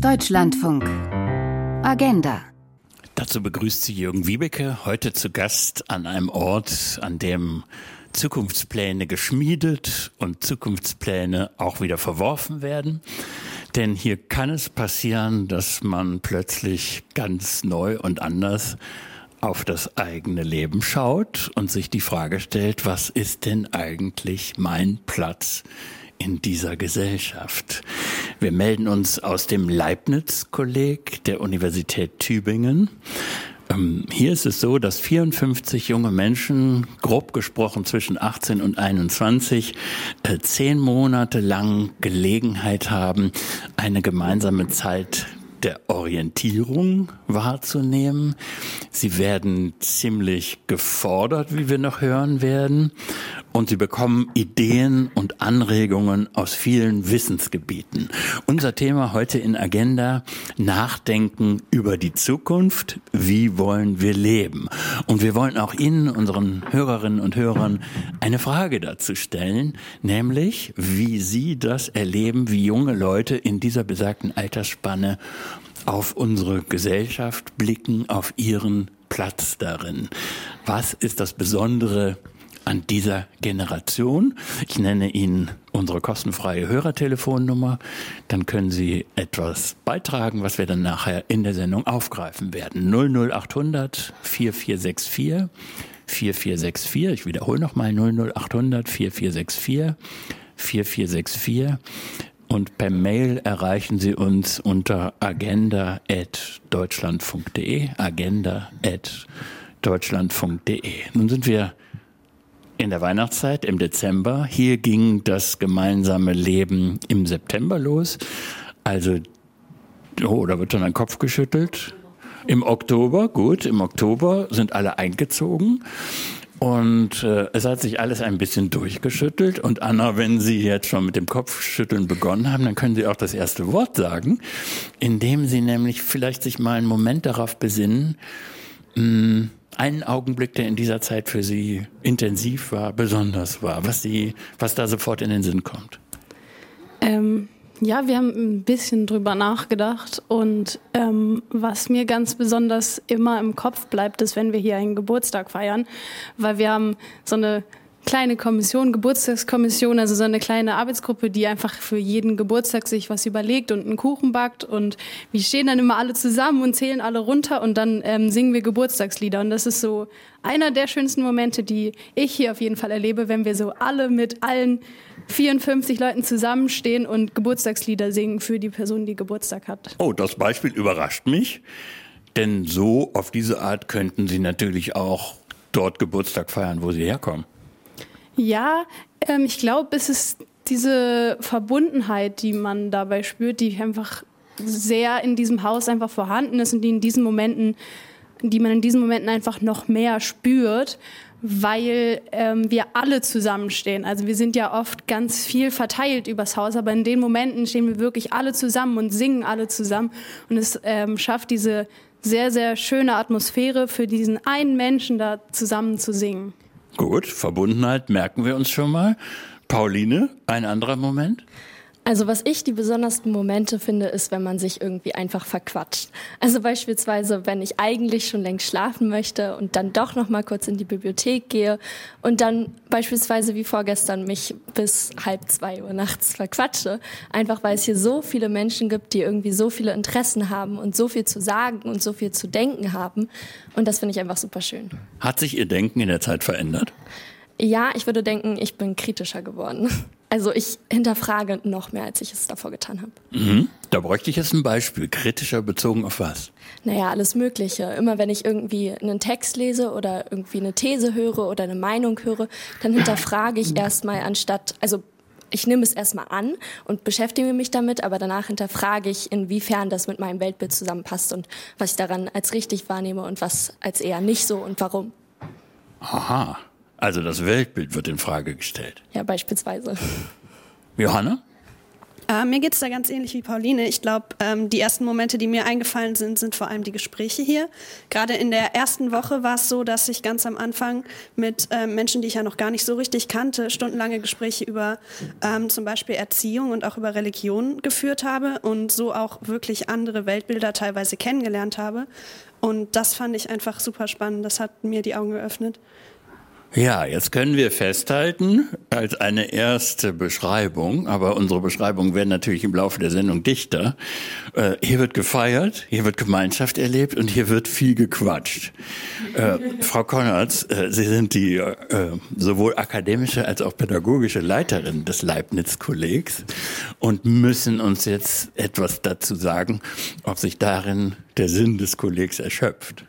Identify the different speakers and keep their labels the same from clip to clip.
Speaker 1: Deutschlandfunk. Agenda.
Speaker 2: Dazu begrüßt sie Jürgen Wiebeke, heute zu Gast an einem Ort, an dem Zukunftspläne geschmiedet und Zukunftspläne auch wieder verworfen werden. Denn hier kann es passieren, dass man plötzlich ganz neu und anders auf das eigene Leben schaut und sich die Frage stellt, was ist denn eigentlich mein Platz in dieser Gesellschaft? Wir melden uns aus dem Leibniz-Kolleg der Universität Tübingen. Ähm, hier ist es so, dass 54 junge Menschen, grob gesprochen zwischen 18 und 21, äh, zehn Monate lang Gelegenheit haben, eine gemeinsame Zeit der Orientierung wahrzunehmen. Sie werden ziemlich gefordert, wie wir noch hören werden. Und sie bekommen Ideen und Anregungen aus vielen Wissensgebieten. Unser Thema heute in Agenda, Nachdenken über die Zukunft. Wie wollen wir leben? Und wir wollen auch Ihnen, unseren Hörerinnen und Hörern, eine Frage dazu stellen, nämlich, wie Sie das erleben, wie junge Leute in dieser besagten Altersspanne auf unsere Gesellschaft blicken, auf ihren Platz darin. Was ist das Besondere an dieser Generation? Ich nenne Ihnen unsere kostenfreie Hörertelefonnummer. Dann können Sie etwas beitragen, was wir dann nachher in der Sendung aufgreifen werden. 00800 4464 4464. Ich wiederhole nochmal 00800 4464 4464. Und per Mail erreichen Sie uns unter agenda.deutschlandfunk.de, agenda.deutschlandfunk.de. Nun sind wir in der Weihnachtszeit im Dezember. Hier ging das gemeinsame Leben im September los. Also, oh, da wird dann ein Kopf geschüttelt. Im Oktober, gut, im Oktober sind alle eingezogen. Und äh, es hat sich alles ein bisschen durchgeschüttelt. Und Anna, wenn Sie jetzt schon mit dem Kopfschütteln begonnen haben, dann können Sie auch das erste Wort sagen, indem Sie nämlich vielleicht sich mal einen Moment darauf besinnen, mh, hm, einen Augenblick, der in dieser Zeit für Sie intensiv war, besonders war, was Sie, was da sofort in den Sinn kommt.
Speaker 3: Ähm, ja, wir haben ein bisschen drüber nachgedacht und ähm, was mir ganz besonders immer im Kopf bleibt, ist, wenn wir hier einen Geburtstag feiern, weil wir haben so eine kleine Kommission, Geburtstagskommission, also so eine kleine Arbeitsgruppe, die einfach für jeden Geburtstag sich was überlegt und einen Kuchen backt. Und wir stehen dann immer alle zusammen und zählen alle runter und dann ähm, singen wir Geburtstagslieder. Und das ist so einer der schönsten Momente, die ich hier auf jeden Fall erlebe, wenn wir so alle mit allen 54 Leuten zusammenstehen und Geburtstagslieder singen für die Person, die Geburtstag hat.
Speaker 2: Oh, das Beispiel überrascht mich. Denn so auf diese Art könnten Sie natürlich auch dort Geburtstag feiern, wo Sie herkommen.
Speaker 3: Ja, ähm, ich glaube, es ist diese Verbundenheit, die man dabei spürt, die einfach sehr in diesem Haus einfach vorhanden ist und die in diesen Momenten, die man in diesen Momenten einfach noch mehr spürt, weil ähm, wir alle zusammenstehen. Also wir sind ja oft ganz viel verteilt übers Haus, aber in den Momenten stehen wir wirklich alle zusammen und singen alle zusammen und es ähm, schafft diese sehr, sehr schöne Atmosphäre für diesen einen Menschen da zusammen zu singen.
Speaker 2: Gut, Verbundenheit merken wir uns schon mal. Pauline, ein anderer Moment?
Speaker 4: Also was ich die besondersten Momente finde, ist, wenn man sich irgendwie einfach verquatscht. Also beispielsweise, wenn ich eigentlich schon längst schlafen möchte und dann doch noch mal kurz in die Bibliothek gehe und dann beispielsweise wie vorgestern mich bis halb zwei Uhr nachts verquatsche, einfach weil es hier so viele Menschen gibt, die irgendwie so viele Interessen haben und so viel zu sagen und so viel zu denken haben. Und das finde ich einfach super schön.
Speaker 2: Hat sich Ihr Denken in der Zeit verändert?
Speaker 4: Ja, ich würde denken, ich bin kritischer geworden. Also ich hinterfrage noch mehr, als ich es davor getan habe.
Speaker 2: Mhm. Da bräuchte ich jetzt ein Beispiel. Kritischer bezogen auf was?
Speaker 4: Naja, alles Mögliche. Immer wenn ich irgendwie einen Text lese oder irgendwie eine These höre oder eine Meinung höre, dann hinterfrage ich erstmal anstatt, also ich nehme es erstmal an und beschäftige mich damit, aber danach hinterfrage ich, inwiefern das mit meinem Weltbild zusammenpasst und was ich daran als richtig wahrnehme und was als eher nicht so und warum.
Speaker 2: Aha. Also das Weltbild wird in Frage gestellt.
Speaker 4: Ja, beispielsweise.
Speaker 2: Johanna?
Speaker 5: Äh, mir geht es da ganz ähnlich wie Pauline. Ich glaube, ähm, die ersten Momente, die mir eingefallen sind, sind vor allem die Gespräche hier. Gerade in der ersten Woche war es so, dass ich ganz am Anfang mit äh, Menschen, die ich ja noch gar nicht so richtig kannte, stundenlange Gespräche über ähm, zum Beispiel Erziehung und auch über Religion geführt habe und so auch wirklich andere Weltbilder teilweise kennengelernt habe. Und das fand ich einfach super spannend. Das hat mir die Augen geöffnet.
Speaker 2: Ja, jetzt können wir festhalten, als eine erste Beschreibung, aber unsere Beschreibungen werden natürlich im Laufe der Sendung dichter. Äh, hier wird gefeiert, hier wird Gemeinschaft erlebt und hier wird viel gequatscht. Äh, Frau Konrads, äh, Sie sind die äh, sowohl akademische als auch pädagogische Leiterin des Leibniz-Kollegs und müssen uns jetzt etwas dazu sagen, ob sich darin der Sinn des Kollegs erschöpft.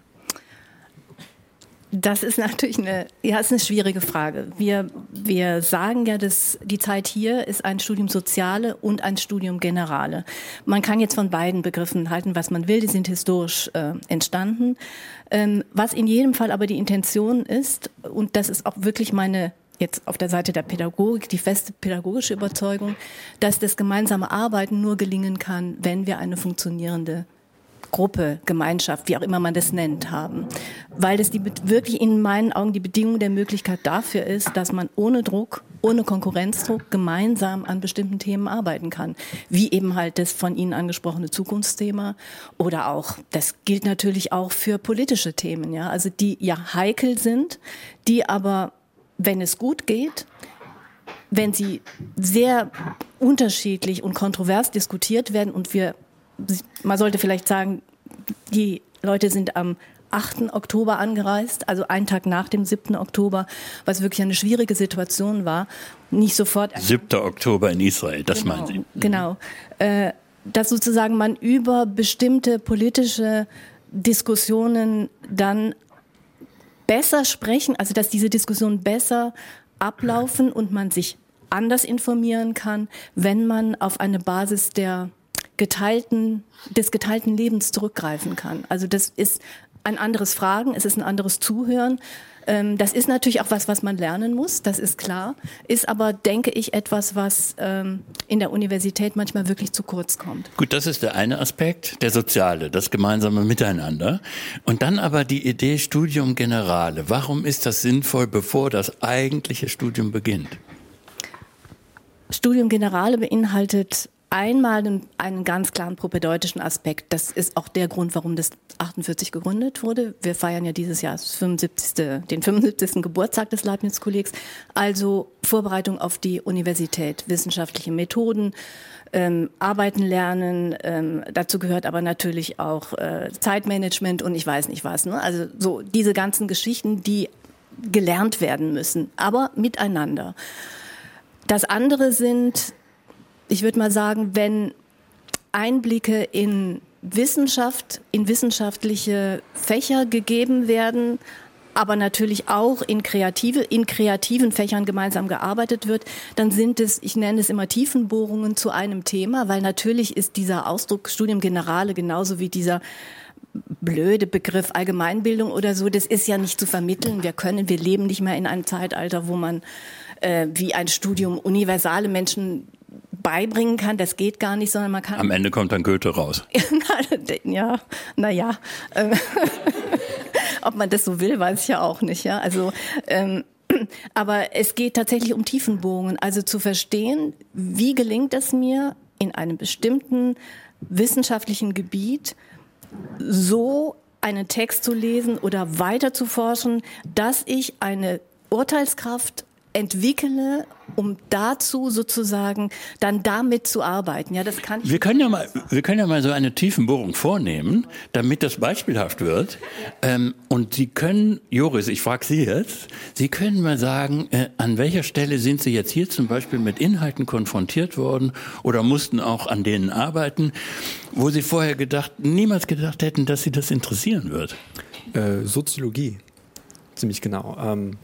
Speaker 6: Das ist natürlich eine, ja, ist eine schwierige Frage. Wir, wir sagen ja, dass die Zeit hier ist ein Studium Soziale und ein Studium Generale. Man kann jetzt von beiden Begriffen halten, was man will. Die sind historisch äh, entstanden. Ähm, was in jedem Fall aber die Intention ist, und das ist auch wirklich meine jetzt auf der Seite der Pädagogik die feste pädagogische Überzeugung, dass das gemeinsame Arbeiten nur gelingen kann, wenn wir eine funktionierende Gruppe, Gemeinschaft, wie auch immer man das nennt, haben. Weil das die, wirklich in meinen Augen die Bedingung der Möglichkeit dafür ist, dass man ohne Druck, ohne Konkurrenzdruck gemeinsam an bestimmten Themen arbeiten kann. Wie eben halt das von Ihnen angesprochene Zukunftsthema oder auch, das gilt natürlich auch für politische Themen, ja, also die ja heikel sind, die aber, wenn es gut geht, wenn sie sehr unterschiedlich und kontrovers diskutiert werden und wir man sollte vielleicht sagen, die Leute sind am 8. Oktober angereist, also einen Tag nach dem 7. Oktober, was wirklich eine schwierige Situation war. Nicht sofort.
Speaker 2: 7. Oktober in Israel, das
Speaker 6: genau,
Speaker 2: meinen Sie? Mhm.
Speaker 6: Genau. Äh, dass sozusagen man über bestimmte politische Diskussionen dann besser sprechen, also dass diese Diskussionen besser ablaufen und man sich anders informieren kann, wenn man auf eine Basis der geteilten, des geteilten Lebens zurückgreifen kann. Also das ist ein anderes Fragen, es ist ein anderes Zuhören. Ähm, das ist natürlich auch was, was man lernen muss, das ist klar, ist aber, denke ich, etwas, was ähm, in der Universität manchmal wirklich zu kurz kommt.
Speaker 2: Gut, das ist der eine Aspekt, der soziale, das gemeinsame Miteinander. Und dann aber die Idee Studium Generale. Warum ist das sinnvoll, bevor das eigentliche Studium beginnt?
Speaker 6: Studium Generale beinhaltet einmal einen, einen ganz klaren propädeutischen Aspekt. Das ist auch der Grund, warum das 48 gegründet wurde. Wir feiern ja dieses Jahr 75, den 75. Geburtstag des Leibniz-Kollegs. Also Vorbereitung auf die Universität, wissenschaftliche Methoden, ähm, arbeiten lernen. Ähm, dazu gehört aber natürlich auch äh, Zeitmanagement und ich weiß nicht was. Ne? Also so diese ganzen Geschichten, die gelernt werden müssen, aber miteinander. Das andere sind ich würde mal sagen, wenn Einblicke in Wissenschaft, in wissenschaftliche Fächer gegeben werden, aber natürlich auch in kreative, in kreativen Fächern gemeinsam gearbeitet wird, dann sind es, ich nenne es immer Tiefenbohrungen zu einem Thema, weil natürlich ist dieser Ausdruck Studium Generale genauso wie dieser blöde Begriff Allgemeinbildung oder so, das ist ja nicht zu vermitteln. Wir können, wir leben nicht mehr in einem Zeitalter, wo man äh, wie ein Studium universale Menschen beibringen kann, das geht gar nicht, sondern man kann.
Speaker 2: Am Ende kommt dann Goethe raus.
Speaker 6: ja, naja. Ähm, ob man das so will, weiß ich ja auch nicht. Ja, also. Ähm, aber es geht tatsächlich um Tiefenbohrungen, also zu verstehen, wie gelingt es mir in einem bestimmten wissenschaftlichen Gebiet so einen Text zu lesen oder weiter zu forschen, dass ich eine Urteilskraft entwickle, um dazu sozusagen dann damit zu arbeiten. Ja, das kann ich
Speaker 2: wir können ja mal, wir können ja mal so eine Tiefenbohrung vornehmen, damit das beispielhaft wird. Ähm, und Sie können, Joris, ich frage Sie jetzt, Sie können mal sagen, äh, an welcher Stelle sind Sie jetzt hier zum Beispiel mit Inhalten konfrontiert worden oder mussten auch an denen arbeiten, wo Sie vorher gedacht, niemals gedacht hätten, dass Sie das interessieren wird?
Speaker 7: Äh, Soziologie, ziemlich genau. Ähm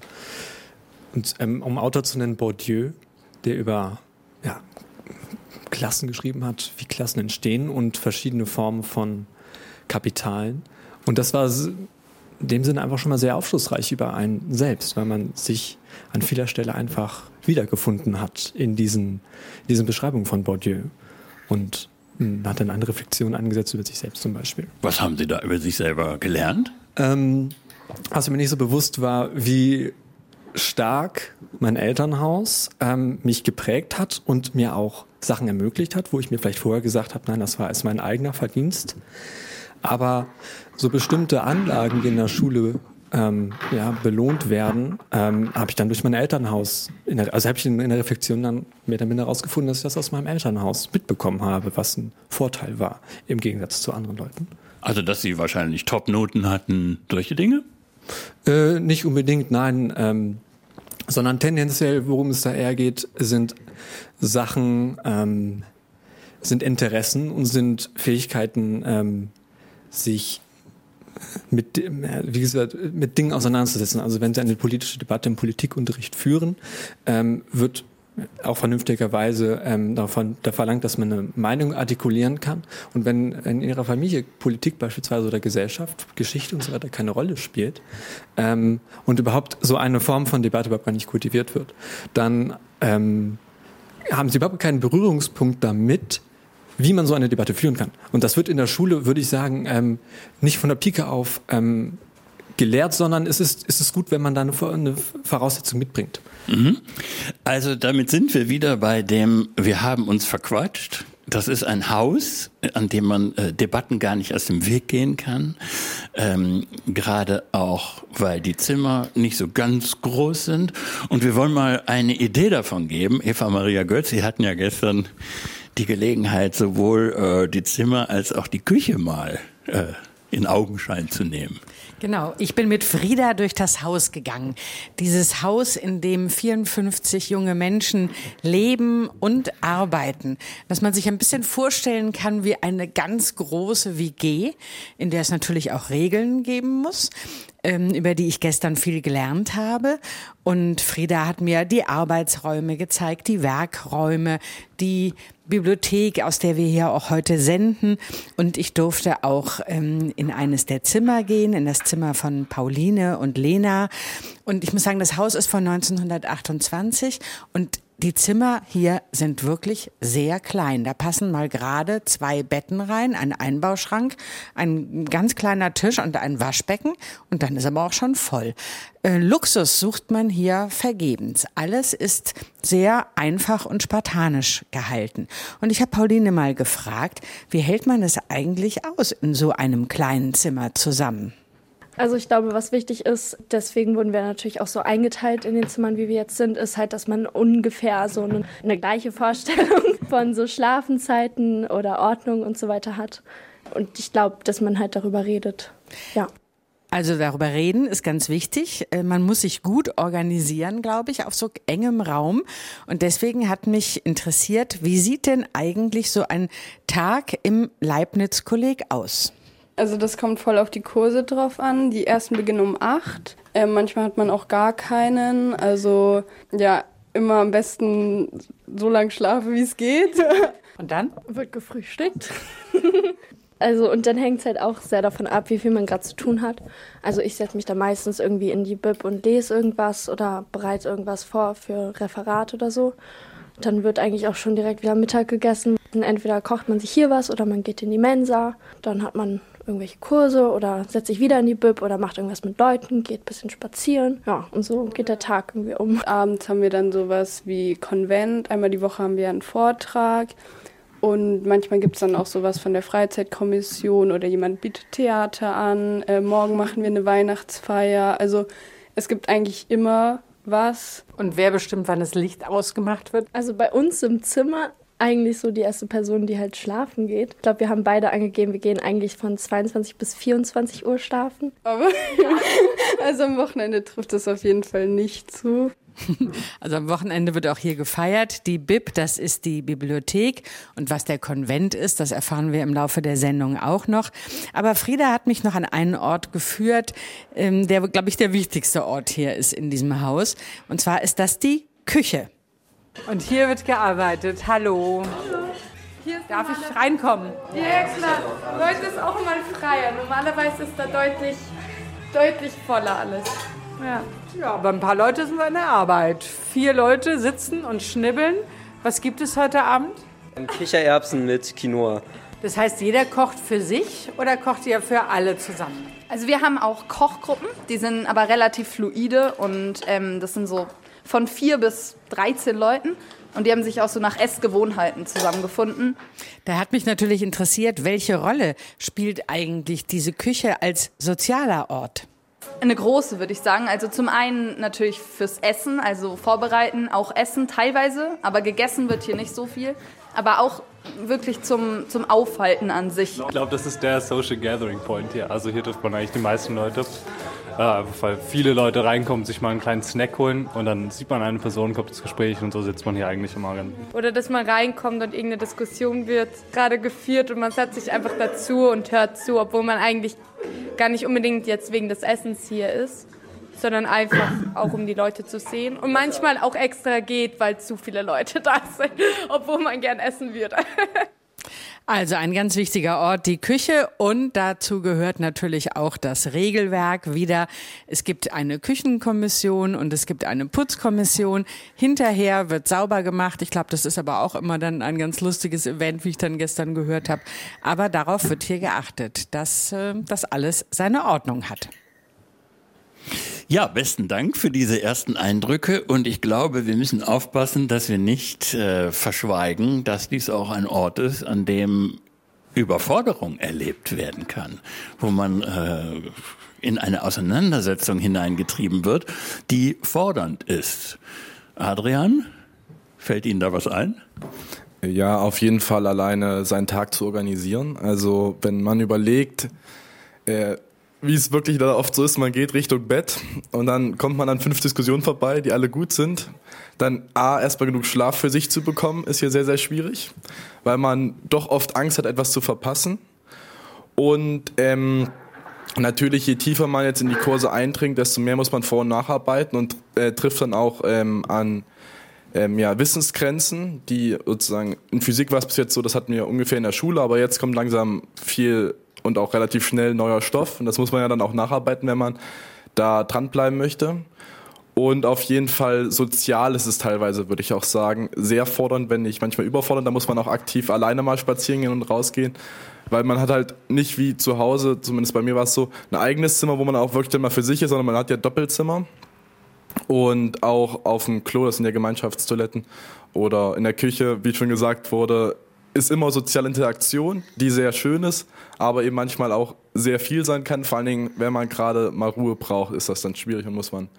Speaker 7: und ähm, um Autor zu nennen, Bourdieu, der über ja, Klassen geschrieben hat, wie Klassen entstehen und verschiedene Formen von Kapitalen. Und das war in dem Sinne einfach schon mal sehr aufschlussreich über einen selbst, weil man sich an vieler Stelle einfach wiedergefunden hat in diesen, in diesen Beschreibungen von Bourdieu. Und hm, hat dann eine Reflexion angesetzt über sich selbst zum Beispiel.
Speaker 2: Was haben Sie da über sich selber gelernt?
Speaker 7: Ähm, also mir nicht so bewusst war, wie stark mein Elternhaus ähm, mich geprägt hat und mir auch Sachen ermöglicht hat, wo ich mir vielleicht vorher gesagt habe, nein, das war als mein eigener Verdienst. Aber so bestimmte Anlagen, die in der Schule ähm, ja, belohnt werden, ähm, habe ich dann durch mein Elternhaus, der, also habe ich in, der Reflexion dann mehr oder minder herausgefunden, dass ich das aus meinem Elternhaus mitbekommen habe, was ein Vorteil war im Gegensatz zu anderen Leuten.
Speaker 2: Also, dass Sie wahrscheinlich Top-Noten hatten, solche Dinge?
Speaker 7: Äh, nicht unbedingt, nein. Ähm, sondern tendenziell, worum es da eher geht, sind Sachen, ähm, sind Interessen und sind Fähigkeiten, ähm, sich mit, wie gesagt, mit Dingen auseinanderzusetzen. Also wenn Sie eine politische Debatte im Politikunterricht führen, ähm, wird auch vernünftigerweise ähm, davon, da verlangt, dass man eine Meinung artikulieren kann. Und wenn in Ihrer Familie Politik beispielsweise oder Gesellschaft, Geschichte und so weiter keine Rolle spielt ähm, und überhaupt so eine Form von Debatte überhaupt gar nicht kultiviert wird, dann ähm, haben Sie überhaupt keinen Berührungspunkt damit, wie man so eine Debatte führen kann. Und das wird in der Schule, würde ich sagen, ähm, nicht von der Pike auf ähm, gelehrt, sondern es ist, es gut, wenn man da eine, eine Voraussetzung mitbringt.
Speaker 2: Mhm. Also damit sind wir wieder bei dem, wir haben uns verquatscht. Das ist ein Haus, an dem man äh, Debatten gar nicht aus dem Weg gehen kann. Ähm, Gerade auch, weil die Zimmer nicht so ganz groß sind. Und wir wollen mal eine Idee davon geben. Eva Maria Götz, Sie hatten ja gestern die Gelegenheit, sowohl äh, die Zimmer als auch die Küche mal äh, in Augenschein zu nehmen.
Speaker 8: Genau, ich bin mit Frieda durch das Haus gegangen. Dieses Haus, in dem 54 junge Menschen leben und arbeiten. Dass man sich ein bisschen vorstellen kann wie eine ganz große WG, in der es natürlich auch Regeln geben muss ähm, über die ich gestern viel gelernt habe. Und Frieda hat mir die Arbeitsräume gezeigt, die Werkräume, die Bibliothek, aus der wir hier auch heute senden. Und ich durfte auch ähm, in eines der Zimmer gehen, in das Zimmer von Pauline und Lena. Und ich muss sagen, das Haus ist von 1928 und die Zimmer hier sind wirklich sehr klein. Da passen mal gerade zwei Betten rein, ein Einbauschrank, ein ganz kleiner Tisch und ein Waschbecken und dann ist aber auch schon voll. Äh, Luxus sucht man hier vergebens. Alles ist sehr einfach und spartanisch gehalten. Und ich habe Pauline mal gefragt, wie hält man es eigentlich aus in so einem kleinen Zimmer zusammen?
Speaker 4: Also ich glaube, was wichtig ist, deswegen wurden wir natürlich auch so eingeteilt in den Zimmern, wie wir jetzt sind, ist halt, dass man ungefähr so eine, eine gleiche Vorstellung von so Schlafenzeiten oder Ordnung und so weiter hat. Und ich glaube, dass man halt darüber redet. Ja.
Speaker 8: Also darüber reden ist ganz wichtig. Äh, man muss sich gut organisieren, glaube ich, auf so engem Raum. Und deswegen hat mich interessiert, wie sieht denn eigentlich so ein Tag im Leibniz-Kolleg aus?
Speaker 9: Also das kommt voll auf die Kurse drauf an. Die ersten beginnen um acht. Äh, manchmal hat man auch gar keinen. Also ja, immer am besten so lange schlafen, wie es geht.
Speaker 8: Und dann?
Speaker 4: Wird gefrühstückt. also und dann hängt es halt auch sehr davon ab, wie viel man gerade zu tun hat. Also ich setze mich da meistens irgendwie in die Bib und lese irgendwas oder bereite irgendwas vor für Referat oder so. Dann wird eigentlich auch schon direkt wieder Mittag gegessen. Entweder kocht man sich hier was oder man geht in die Mensa. Dann hat man irgendwelche Kurse oder setzt sich wieder in die Bib oder macht irgendwas mit Leuten, geht ein bisschen spazieren. Ja, und so geht der Tag irgendwie um.
Speaker 9: Abends haben wir dann sowas wie Konvent. Einmal die Woche haben wir einen Vortrag. Und manchmal gibt es dann auch sowas von der Freizeitkommission oder jemand bietet Theater an. Äh, morgen machen wir eine Weihnachtsfeier. Also es gibt eigentlich immer was.
Speaker 8: Und wer bestimmt, wann das Licht ausgemacht wird?
Speaker 4: Also bei uns im Zimmer eigentlich so die erste Person, die halt schlafen geht. Ich glaube, wir haben beide angegeben, wir gehen eigentlich von 22 bis 24 Uhr schlafen.
Speaker 9: Aber also am Wochenende trifft das auf jeden Fall nicht zu.
Speaker 8: Also am Wochenende wird auch hier gefeiert. Die Bib, das ist die Bibliothek. Und was der Konvent ist, das erfahren wir im Laufe der Sendung auch noch. Aber Frieda hat mich noch an einen Ort geführt, ähm, der, glaube ich, der wichtigste Ort hier ist in diesem Haus. Und zwar ist das die Küche. Und hier wird gearbeitet. Hallo. Hallo. Darf ich reinkommen?
Speaker 9: Ja, klar. Heute ist auch mal freier. Normalerweise ist da deutlich, deutlich voller alles.
Speaker 8: Ja. ja, aber ein paar Leute sind in der Arbeit. Vier Leute sitzen und schnibbeln. Was gibt es heute Abend?
Speaker 10: Kichererbsen mit Quinoa.
Speaker 8: Das heißt, jeder kocht für sich oder kocht ihr für alle zusammen?
Speaker 11: Also wir haben auch Kochgruppen, die sind aber relativ fluide und ähm, das sind so von vier bis 13 Leuten. Und die haben sich auch so nach Essgewohnheiten zusammengefunden.
Speaker 8: Da hat mich natürlich interessiert, welche Rolle spielt eigentlich diese Küche als sozialer Ort?
Speaker 11: Eine große, würde ich sagen. Also zum einen natürlich fürs Essen, also vorbereiten, auch Essen teilweise, aber gegessen wird hier nicht so viel. Aber auch wirklich zum, zum Aufhalten an sich.
Speaker 12: Ich glaube, das ist der Social Gathering Point hier. Also hier trifft man eigentlich die meisten Leute. Ja, weil viele Leute reinkommen, sich mal einen kleinen Snack holen und dann sieht man eine Person, kommt ins Gespräch und so sitzt man hier eigentlich immer.
Speaker 9: Oder dass man reinkommt und irgendeine Diskussion wird gerade geführt und man setzt sich einfach dazu und hört zu, obwohl man eigentlich gar nicht unbedingt jetzt wegen des Essens hier ist sondern einfach auch um die Leute zu sehen und manchmal auch extra geht, weil zu viele Leute da sind, obwohl man gern essen würde.
Speaker 8: Also ein ganz wichtiger Ort, die Küche und dazu gehört natürlich auch das Regelwerk wieder. Es gibt eine Küchenkommission und es gibt eine Putzkommission. Hinterher wird sauber gemacht. Ich glaube, das ist aber auch immer dann ein ganz lustiges Event, wie ich dann gestern gehört habe. Aber darauf wird hier geachtet, dass äh, das alles seine Ordnung hat.
Speaker 2: Ja, besten Dank für diese ersten Eindrücke und ich glaube, wir müssen aufpassen, dass wir nicht äh, verschweigen, dass dies auch ein Ort ist, an dem Überforderung erlebt werden kann, wo man äh, in eine Auseinandersetzung hineingetrieben wird, die fordernd ist. Adrian, fällt Ihnen da was ein?
Speaker 13: Ja, auf jeden Fall alleine seinen Tag zu organisieren. Also wenn man überlegt, äh, wie es wirklich da oft so ist, man geht Richtung Bett und dann kommt man an fünf Diskussionen vorbei, die alle gut sind. Dann A, erstmal genug Schlaf für sich zu bekommen, ist hier sehr, sehr schwierig, weil man doch oft Angst hat, etwas zu verpassen. Und ähm, natürlich, je tiefer man jetzt in die Kurse eindringt, desto mehr muss man vor- und nacharbeiten und äh, trifft dann auch ähm, an ähm, ja, Wissensgrenzen, die sozusagen in Physik war es bis jetzt so, das hatten wir ungefähr in der Schule, aber jetzt kommt langsam viel und auch relativ schnell neuer Stoff. Und das muss man ja dann auch nacharbeiten, wenn man da dranbleiben möchte. Und auf jeden Fall sozial ist es teilweise, würde ich auch sagen, sehr fordernd, wenn nicht manchmal überfordernd. Da muss man auch aktiv alleine mal spazieren gehen und rausgehen. Weil man hat halt nicht wie zu Hause, zumindest bei mir war es so, ein eigenes Zimmer, wo man auch wirklich immer für sich ist, sondern man hat ja Doppelzimmer. Und auch auf dem Klo, das sind ja Gemeinschaftstoiletten. Oder in der Küche, wie schon gesagt wurde, ist immer soziale Interaktion, die sehr schön ist, aber eben manchmal auch sehr viel sein kann. Vor allen Dingen, wenn man gerade mal Ruhe braucht, ist das dann schwierig und muss man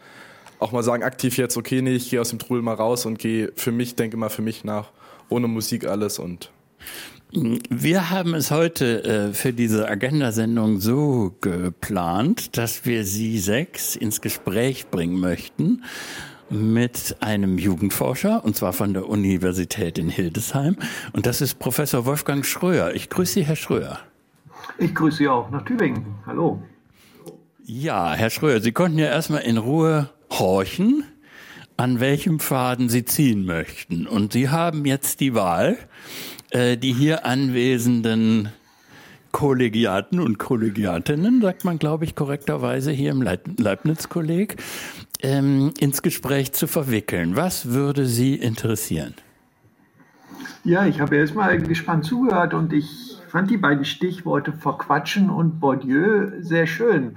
Speaker 13: auch mal sagen, aktiv jetzt, okay, nee, ich gehe aus dem Trudel mal raus und gehe für mich, denke mal für mich nach, ohne Musik alles und
Speaker 2: wir haben es heute äh, für diese Agenda-Sendung so geplant, dass wir Sie sechs ins Gespräch bringen möchten mit einem Jugendforscher, und zwar von der Universität in Hildesheim. Und das ist Professor Wolfgang Schröer. Ich grüße Sie, Herr Schröer.
Speaker 14: Ich grüße Sie auch nach Tübingen. Hallo.
Speaker 2: Ja, Herr Schröer, Sie konnten ja erstmal in Ruhe horchen, an welchem Faden Sie ziehen möchten. Und Sie haben jetzt die Wahl, äh, die hier anwesenden Kollegiaten und Kollegiatinnen, sagt man, glaube ich, korrekterweise hier im Leibniz-Kolleg, ähm, ins Gespräch zu verwickeln. Was würde Sie interessieren?
Speaker 14: Ja, ich habe erst mal gespannt zugehört und ich fand die beiden Stichworte verquatschen und Bourdieu sehr schön.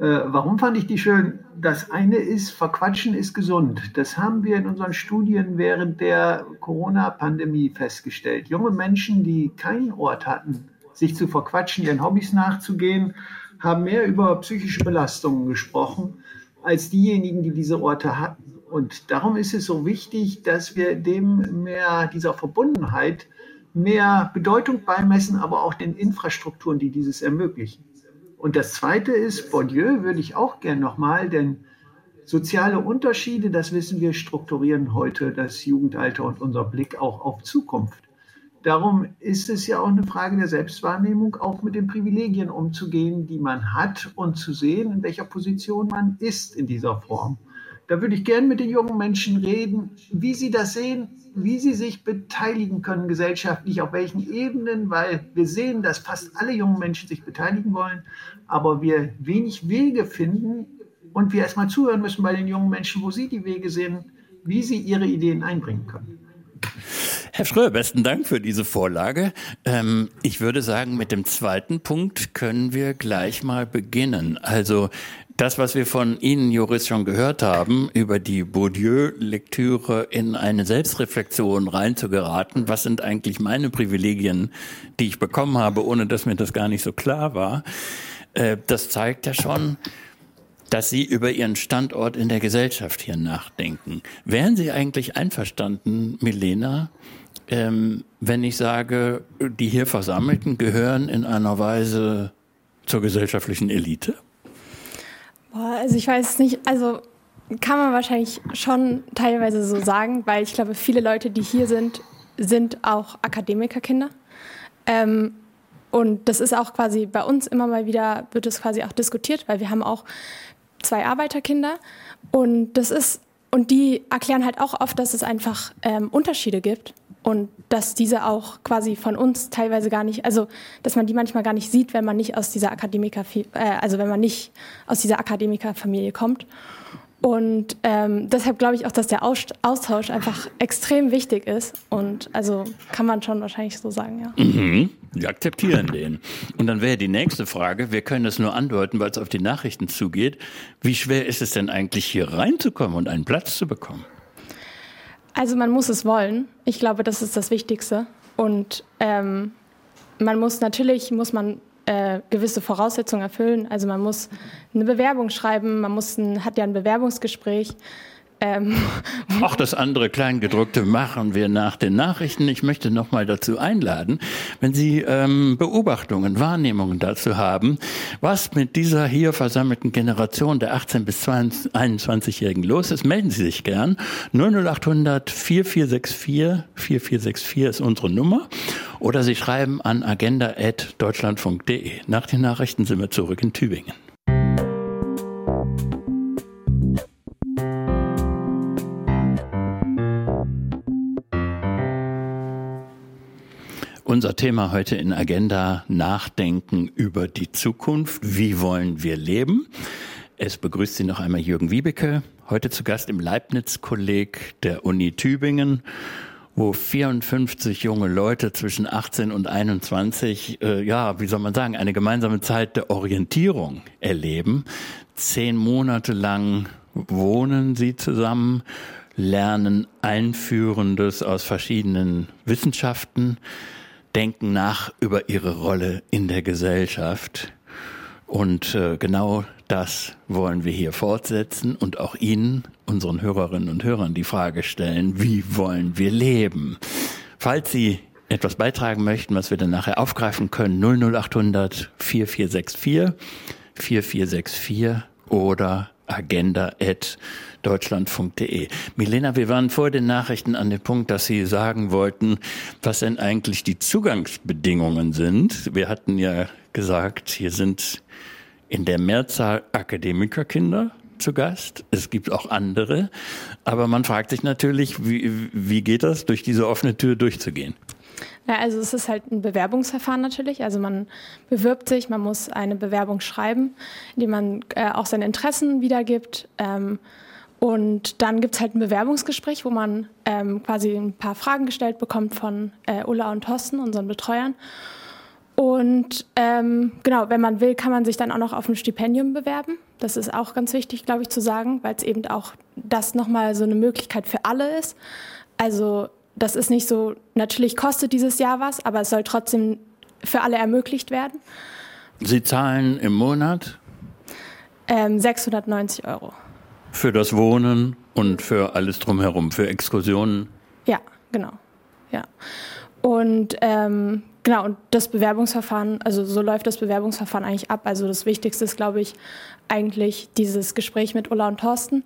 Speaker 14: Äh, warum fand ich die schön? Das eine ist, verquatschen ist gesund. Das haben wir in unseren Studien während der Corona-Pandemie festgestellt. Junge Menschen, die keinen Ort hatten, sich zu verquatschen, ihren Hobbys nachzugehen, haben mehr über psychische Belastungen gesprochen als diejenigen, die diese Orte hatten. Und darum ist es so wichtig, dass wir dem mehr dieser Verbundenheit mehr Bedeutung beimessen, aber auch den Infrastrukturen, die dieses ermöglichen. Und das Zweite ist, Bourdieu würde ich auch gern nochmal, denn soziale Unterschiede, das wissen wir, strukturieren heute das Jugendalter und unser Blick auch auf Zukunft. Darum ist es ja auch eine Frage der Selbstwahrnehmung, auch mit den Privilegien umzugehen, die man hat und zu sehen, in welcher Position man ist in dieser Form. Da würde ich gerne mit den jungen Menschen reden, wie sie das sehen, wie sie sich beteiligen können gesellschaftlich, auf welchen Ebenen, weil wir sehen, dass fast alle jungen Menschen sich beteiligen wollen, aber wir wenig Wege finden, und wir erstmal zuhören müssen bei den jungen Menschen, wo sie die Wege sehen, wie sie ihre Ideen einbringen können.
Speaker 2: Herr Schröer, besten Dank für diese Vorlage. Ähm, ich würde sagen, mit dem zweiten Punkt können wir gleich mal beginnen. Also das, was wir von Ihnen, Jurist, schon gehört haben, über die Bourdieu-Lektüre in eine Selbstreflexion reinzugeraten, was sind eigentlich meine Privilegien, die ich bekommen habe, ohne dass mir das gar nicht so klar war, äh, das zeigt ja schon, dass Sie über Ihren Standort in der Gesellschaft hier nachdenken. Wären Sie eigentlich einverstanden, Milena, ähm, wenn ich sage, die hier Versammelten gehören in einer Weise zur gesellschaftlichen Elite?
Speaker 15: Boah, also ich weiß nicht, also kann man wahrscheinlich schon teilweise so sagen, weil ich glaube, viele Leute, die hier sind, sind auch Akademikerkinder. Ähm, und das ist auch quasi bei uns immer mal wieder, wird es quasi auch diskutiert, weil wir haben auch zwei Arbeiterkinder und das ist, und die erklären halt auch oft, dass es einfach ähm, Unterschiede gibt und dass diese auch quasi von uns teilweise gar nicht, also dass man die manchmal gar nicht sieht, wenn man nicht aus dieser Akademiker, äh, also wenn man nicht aus dieser Akademikerfamilie kommt. Und ähm, deshalb glaube ich auch, dass der Austausch einfach extrem wichtig ist. Und also kann man schon wahrscheinlich so sagen, ja.
Speaker 2: Mhm. Wir akzeptieren den. Und dann wäre die nächste Frage, wir können es nur andeuten, weil es auf die Nachrichten zugeht. Wie schwer ist es denn eigentlich, hier reinzukommen und einen Platz zu bekommen?
Speaker 15: Also man muss es wollen. Ich glaube, das ist das Wichtigste. Und ähm, man muss natürlich, muss man äh, gewisse Voraussetzungen erfüllen. Also man muss eine Bewerbung schreiben, man muss ein, hat ja ein Bewerbungsgespräch.
Speaker 2: Ähm. Auch das andere Kleingedruckte machen wir nach den Nachrichten. Ich möchte noch mal dazu einladen, wenn Sie ähm, Beobachtungen, Wahrnehmungen dazu haben, was mit dieser hier versammelten Generation der 18 bis 21-Jährigen los ist, melden Sie sich gern. 00800 4464 4464 ist unsere Nummer. Oder Sie schreiben an agenda.deutschlandfunk.de. Nach den Nachrichten sind wir zurück in Tübingen. Unser Thema heute in Agenda Nachdenken über die Zukunft. Wie wollen wir leben? Es begrüßt Sie noch einmal Jürgen Wiebeke, heute zu Gast im Leibniz-Kolleg der Uni Tübingen, wo 54 junge Leute zwischen 18 und 21, äh, ja, wie soll man sagen, eine gemeinsame Zeit der Orientierung erleben. Zehn Monate lang wohnen sie zusammen, lernen Einführendes aus verschiedenen Wissenschaften, denken nach über ihre Rolle in der Gesellschaft. Und äh, genau das wollen wir hier fortsetzen und auch Ihnen, unseren Hörerinnen und Hörern, die Frage stellen, wie wollen wir leben? Falls Sie etwas beitragen möchten, was wir dann nachher aufgreifen können, 00800 4464 4464 oder agenda.deutschlandfunk.de. Milena, wir waren vor den Nachrichten an dem Punkt, dass Sie sagen wollten, was denn eigentlich die Zugangsbedingungen sind. Wir hatten ja gesagt, hier sind in der Mehrzahl Akademikerkinder zu Gast. Es gibt auch andere. Aber man fragt sich natürlich, wie, wie geht das, durch diese offene Tür durchzugehen?
Speaker 15: Ja, also es ist halt ein Bewerbungsverfahren natürlich. Also man bewirbt sich, man muss eine Bewerbung schreiben, in die man äh, auch seine Interessen wiedergibt. Ähm, und dann gibt es halt ein Bewerbungsgespräch, wo man ähm, quasi ein paar Fragen gestellt bekommt von äh, Ulla und Thorsten, unseren Betreuern. Und ähm, genau, wenn man will, kann man sich dann auch noch auf ein Stipendium bewerben. Das ist auch ganz wichtig, glaube ich, zu sagen, weil es eben auch das nochmal so eine Möglichkeit für alle ist. Also das ist nicht so, natürlich kostet dieses Jahr was, aber es soll trotzdem für alle ermöglicht werden.
Speaker 2: Sie zahlen im Monat?
Speaker 15: Ähm, 690 Euro.
Speaker 2: Für das Wohnen und für alles drumherum, für Exkursionen?
Speaker 15: Ja, genau. Ja. Und ähm, genau, und das Bewerbungsverfahren, also so läuft das Bewerbungsverfahren eigentlich ab. Also das Wichtigste ist, glaube ich, eigentlich dieses Gespräch mit Ulla und Thorsten.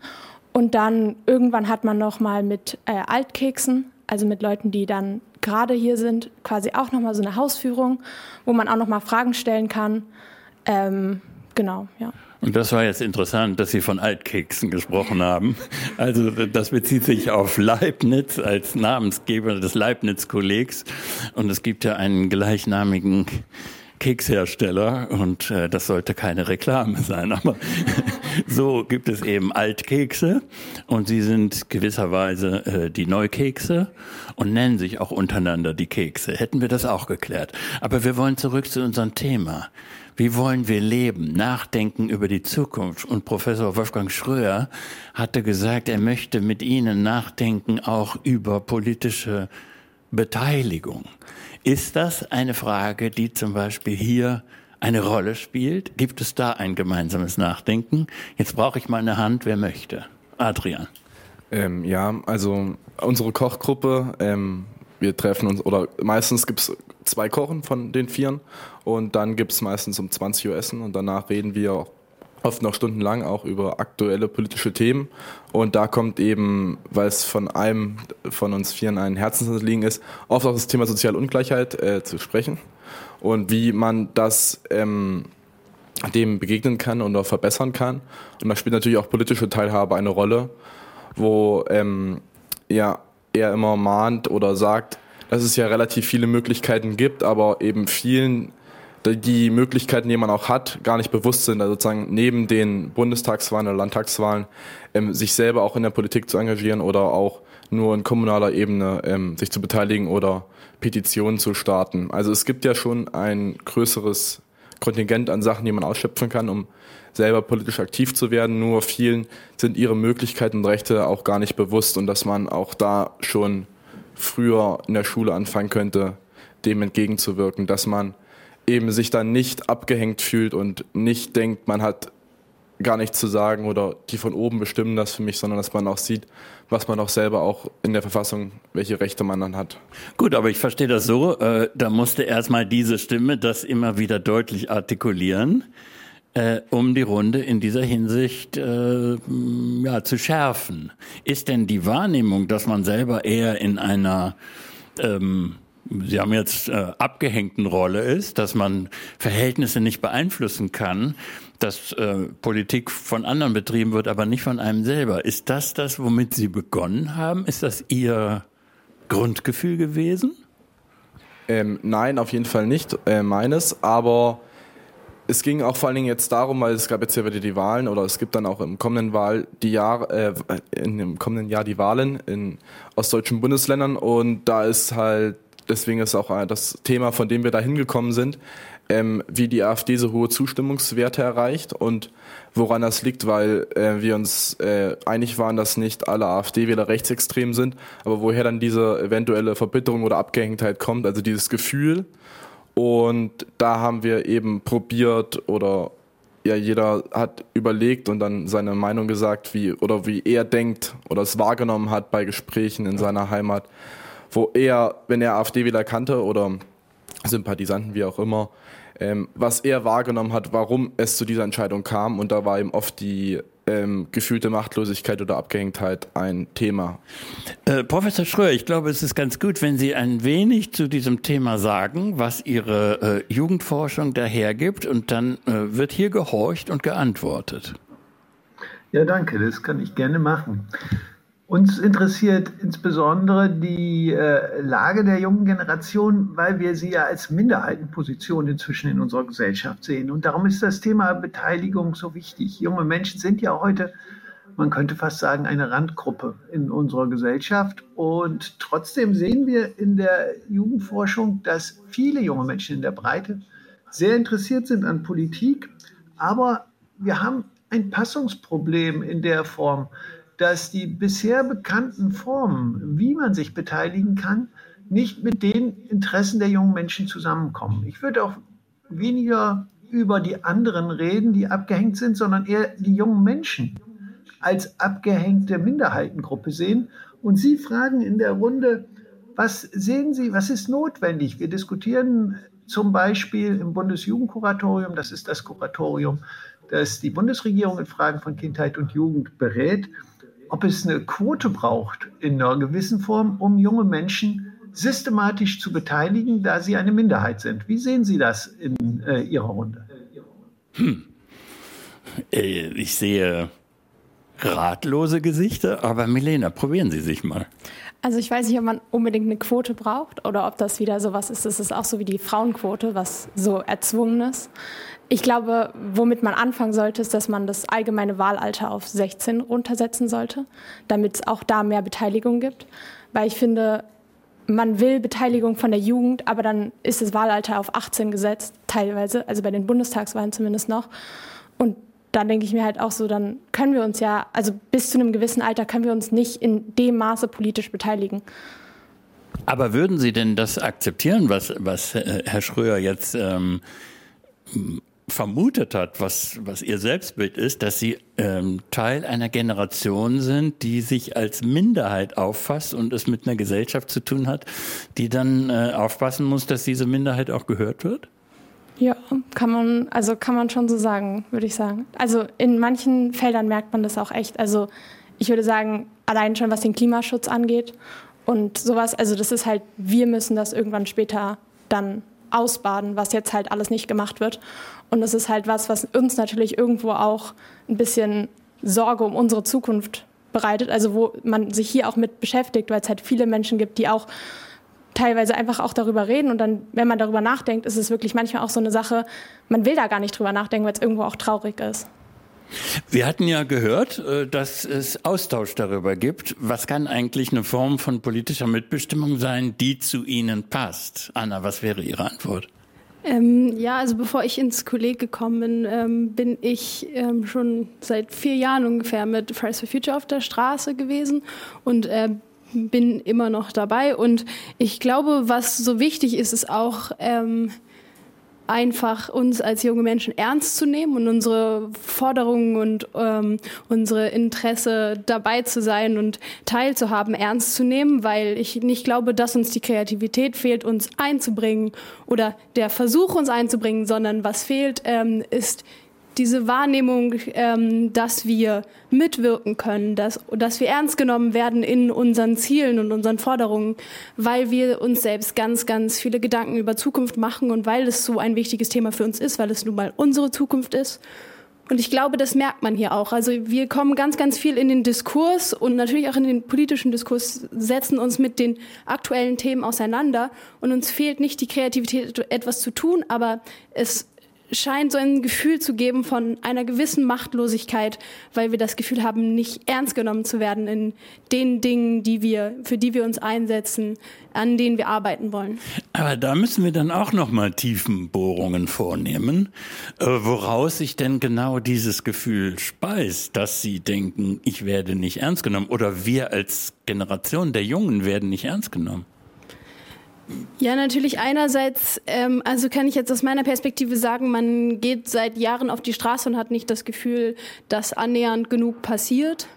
Speaker 15: Und dann irgendwann hat man noch mal mit äh, Altkeksen also mit Leuten, die dann gerade hier sind, quasi auch nochmal so eine Hausführung, wo man auch nochmal Fragen stellen kann. Ähm, genau, ja.
Speaker 2: Und das war jetzt interessant, dass Sie von Altkeksen gesprochen haben. Also das bezieht sich auf Leibniz als Namensgeber des Leibniz-Kollegs. Und es gibt ja einen gleichnamigen Kekshersteller und äh, das sollte keine Reklame sein, aber so gibt es eben Altkekse und sie sind gewisserweise äh, die Neukekse und nennen sich auch untereinander die Kekse. Hätten wir das auch geklärt. Aber wir wollen zurück zu unserem Thema. Wie wollen wir leben? Nachdenken über die Zukunft. Und Professor Wolfgang Schröer hatte gesagt, er möchte mit Ihnen nachdenken auch über politische Beteiligung. Ist das eine Frage, die zum Beispiel hier eine Rolle spielt? Gibt es da ein gemeinsames Nachdenken? Jetzt brauche ich mal eine Hand, wer möchte. Adrian.
Speaker 13: Ähm, ja, also unsere Kochgruppe, ähm, wir treffen uns, oder meistens gibt es zwei Kochen von den Vieren und dann gibt es meistens um 20 Uhr Essen und danach reden wir oft noch stundenlang auch über aktuelle politische Themen. Und da kommt eben, weil es von einem von uns Vieren ein Herzensanliegen ist, oft auch das Thema soziale Ungleichheit äh, zu sprechen und wie man das ähm, dem begegnen kann und auch verbessern kann. Und da spielt natürlich auch politische Teilhabe eine Rolle, wo ähm, ja, er immer mahnt oder sagt, dass es ja relativ viele Möglichkeiten gibt, aber eben vielen die Möglichkeiten, die man auch hat, gar nicht bewusst sind, also sozusagen neben den Bundestagswahlen oder Landtagswahlen ähm, sich selber auch in der Politik zu engagieren oder auch nur in kommunaler Ebene ähm, sich zu beteiligen oder Petitionen zu starten. Also es gibt ja schon ein größeres Kontingent an Sachen, die man ausschöpfen kann, um selber politisch aktiv zu werden. Nur vielen sind ihre Möglichkeiten und Rechte auch gar nicht bewusst und dass man auch da schon früher in der Schule anfangen könnte, dem entgegenzuwirken, dass man eben sich dann nicht abgehängt fühlt und nicht denkt, man hat gar nichts zu sagen oder die von oben bestimmen das für mich, sondern dass man auch sieht, was man auch selber auch in der Verfassung, welche Rechte man dann hat.
Speaker 2: Gut, aber ich verstehe das so, äh, da musste erstmal diese Stimme das immer wieder deutlich artikulieren, äh, um die Runde in dieser Hinsicht äh, ja, zu schärfen. Ist denn die Wahrnehmung, dass man selber eher in einer ähm, Sie haben jetzt äh, abgehängten Rolle ist, dass man Verhältnisse nicht beeinflussen kann, dass äh, Politik von anderen betrieben wird, aber nicht von einem selber. Ist das das, womit Sie begonnen haben? Ist das Ihr Grundgefühl gewesen?
Speaker 13: Ähm, nein, auf jeden Fall nicht äh, meines, aber es ging auch vor allen Dingen jetzt darum, weil es gab jetzt ja wieder die Wahlen oder es gibt dann auch im kommenden Wahl die Jahr, äh, in dem kommenden Jahr die Wahlen in ostdeutschen Bundesländern und da ist halt deswegen ist auch äh, das Thema, von dem wir da hingekommen sind, ähm, wie die AfD so hohe Zustimmungswerte erreicht und woran das liegt, weil äh, wir uns äh, einig waren, dass nicht alle AfD-Wähler rechtsextrem sind, aber woher dann diese eventuelle Verbitterung oder Abgehängtheit kommt, also dieses Gefühl. Und da haben wir eben probiert oder ja, jeder hat überlegt und dann seine Meinung gesagt, wie oder wie er denkt oder es wahrgenommen hat bei Gesprächen in seiner Heimat wo er, wenn er AfD-Wähler kannte oder Sympathisanten, wie auch immer, ähm, was er wahrgenommen hat, warum es zu dieser Entscheidung kam. Und da war ihm oft die ähm, gefühlte Machtlosigkeit oder Abgehängtheit ein Thema.
Speaker 2: Äh, Professor Schröer, ich glaube, es ist ganz gut, wenn Sie ein wenig zu diesem Thema sagen, was Ihre äh, Jugendforschung dahergibt, und dann äh, wird hier gehorcht und geantwortet.
Speaker 14: Ja, danke, das kann ich gerne machen. Uns interessiert insbesondere die äh, Lage der jungen Generation, weil wir sie ja als Minderheitenposition inzwischen in unserer Gesellschaft sehen. Und darum ist das Thema Beteiligung so wichtig. Junge Menschen sind ja heute, man könnte fast sagen, eine Randgruppe in unserer Gesellschaft. Und trotzdem sehen wir in der Jugendforschung, dass viele junge Menschen in der Breite sehr interessiert sind an Politik. Aber wir haben ein Passungsproblem in der Form, dass die bisher bekannten Formen, wie man sich beteiligen kann, nicht mit den Interessen der jungen Menschen zusammenkommen. Ich würde auch weniger über die anderen reden, die abgehängt sind, sondern eher die jungen Menschen als abgehängte Minderheitengruppe sehen. Und Sie fragen in der Runde, was sehen Sie, was ist notwendig? Wir diskutieren zum Beispiel im Bundesjugendkuratorium, das ist das Kuratorium, das die Bundesregierung in Fragen von Kindheit und Jugend berät ob es eine Quote braucht in einer gewissen Form, um junge Menschen systematisch zu beteiligen, da sie eine Minderheit sind. Wie sehen Sie das in äh, Ihrer Runde?
Speaker 2: Hm. Äh, ich sehe ratlose Gesichter, aber Milena, probieren Sie sich mal.
Speaker 3: Also ich weiß nicht, ob man unbedingt eine Quote braucht oder ob das wieder sowas ist. Das ist auch so wie die Frauenquote, was so erzwungen ist. Ich glaube, womit man anfangen sollte, ist, dass man das allgemeine Wahlalter auf 16 runtersetzen sollte, damit es auch da mehr Beteiligung gibt. Weil ich finde, man will Beteiligung von der Jugend, aber dann ist das Wahlalter auf 18 gesetzt, teilweise, also bei den Bundestagswahlen zumindest noch. Und dann denke ich mir halt auch so, dann können wir uns ja, also bis zu einem gewissen Alter können wir uns nicht in dem Maße politisch beteiligen.
Speaker 2: Aber würden Sie denn das akzeptieren, was, was äh, Herr Schröer jetzt ähm, vermutet hat, was, was Ihr Selbstbild ist, dass Sie ähm, Teil einer Generation sind, die sich als Minderheit auffasst und es mit einer Gesellschaft zu tun hat, die dann äh, aufpassen muss, dass diese Minderheit auch gehört wird?
Speaker 3: Ja, kann man, also kann man schon so sagen, würde ich sagen. Also in manchen Feldern merkt man das auch echt. Also ich würde sagen, allein schon was den Klimaschutz angeht und sowas, also das ist halt, wir müssen das irgendwann später dann ausbaden, was jetzt halt alles nicht gemacht wird. Und das ist halt was, was uns natürlich irgendwo auch ein bisschen Sorge um unsere Zukunft bereitet, also wo man sich hier auch mit beschäftigt, weil es halt viele Menschen gibt, die auch teilweise einfach auch darüber reden und dann, wenn man darüber nachdenkt, ist es wirklich manchmal auch so eine Sache, man will da gar nicht drüber nachdenken, weil es irgendwo auch traurig ist.
Speaker 2: Wir hatten ja gehört, äh, dass es Austausch darüber gibt. Was kann eigentlich eine Form von politischer Mitbestimmung sein, die zu Ihnen passt? Anna, was wäre Ihre Antwort?
Speaker 3: Ähm, ja, also bevor ich ins Kolleg gekommen bin, ähm, bin ich ähm, schon seit vier Jahren ungefähr mit Fridays for Future auf der Straße gewesen und äh, bin immer noch dabei. Und ich glaube, was so wichtig ist, ist auch ähm, einfach uns als junge Menschen ernst zu nehmen und unsere Forderungen und ähm, unsere Interesse dabei zu sein und teilzuhaben ernst zu nehmen, weil ich nicht glaube, dass uns die Kreativität fehlt, uns einzubringen oder der Versuch, uns einzubringen, sondern was fehlt, ähm, ist diese Wahrnehmung, ähm, dass wir mitwirken können, dass, dass wir ernst genommen werden in unseren Zielen und unseren Forderungen, weil wir uns selbst ganz, ganz viele Gedanken über Zukunft machen und weil es so ein wichtiges Thema für uns ist, weil es nun mal unsere Zukunft ist. Und ich glaube, das merkt man hier auch. Also wir kommen ganz, ganz viel in den Diskurs und natürlich auch in den politischen Diskurs, setzen uns mit den aktuellen Themen auseinander und uns fehlt nicht die Kreativität, etwas zu tun, aber es scheint so ein Gefühl zu geben von einer gewissen Machtlosigkeit, weil wir das Gefühl haben, nicht ernst genommen zu werden in den Dingen, die wir, für die wir uns einsetzen, an denen wir arbeiten wollen.
Speaker 2: Aber da müssen wir dann auch noch mal Tiefenbohrungen vornehmen, äh, woraus sich denn genau dieses Gefühl speist, dass sie denken, ich werde nicht ernst genommen oder wir als Generation der Jungen werden nicht ernst genommen.
Speaker 3: Ja, natürlich einerseits, ähm, also kann ich jetzt aus meiner Perspektive sagen, man geht seit Jahren auf die Straße und hat nicht das Gefühl, dass annähernd genug passiert.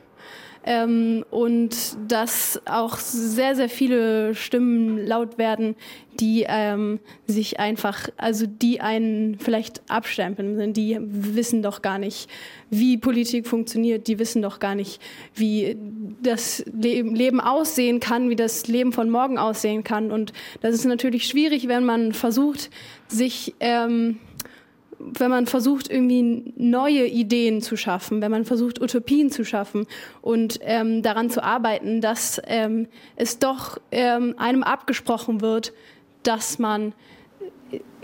Speaker 3: Ähm, und dass auch sehr, sehr viele Stimmen laut werden, die ähm, sich einfach, also die einen vielleicht abstempeln, die wissen doch gar nicht, wie Politik funktioniert, die wissen doch gar nicht, wie das Leben aussehen kann, wie das Leben von morgen aussehen kann. Und das ist natürlich schwierig, wenn man versucht, sich ähm, wenn man versucht, irgendwie neue Ideen zu schaffen, wenn man versucht, Utopien zu schaffen und ähm, daran zu arbeiten, dass ähm, es doch ähm, einem abgesprochen wird, dass man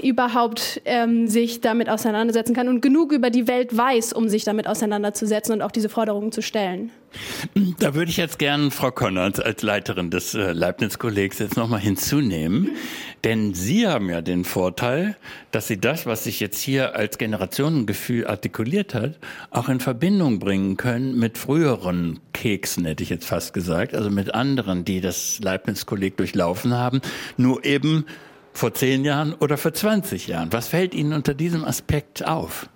Speaker 3: überhaupt ähm, sich damit auseinandersetzen kann und genug über die Welt weiß, um sich damit auseinanderzusetzen und auch diese Forderungen zu stellen.
Speaker 2: Da würde ich jetzt gerne Frau Konrad als Leiterin des äh, Leibniz-Kollegs jetzt nochmal hinzunehmen. Denn Sie haben ja den Vorteil, dass Sie das, was sich jetzt hier als Generationengefühl artikuliert hat, auch in Verbindung bringen können mit früheren Keksen, hätte ich jetzt fast gesagt, also mit anderen, die das Leibniz-Kolleg durchlaufen haben, nur eben vor zehn Jahren oder vor 20 Jahren? Was fällt Ihnen unter diesem Aspekt auf?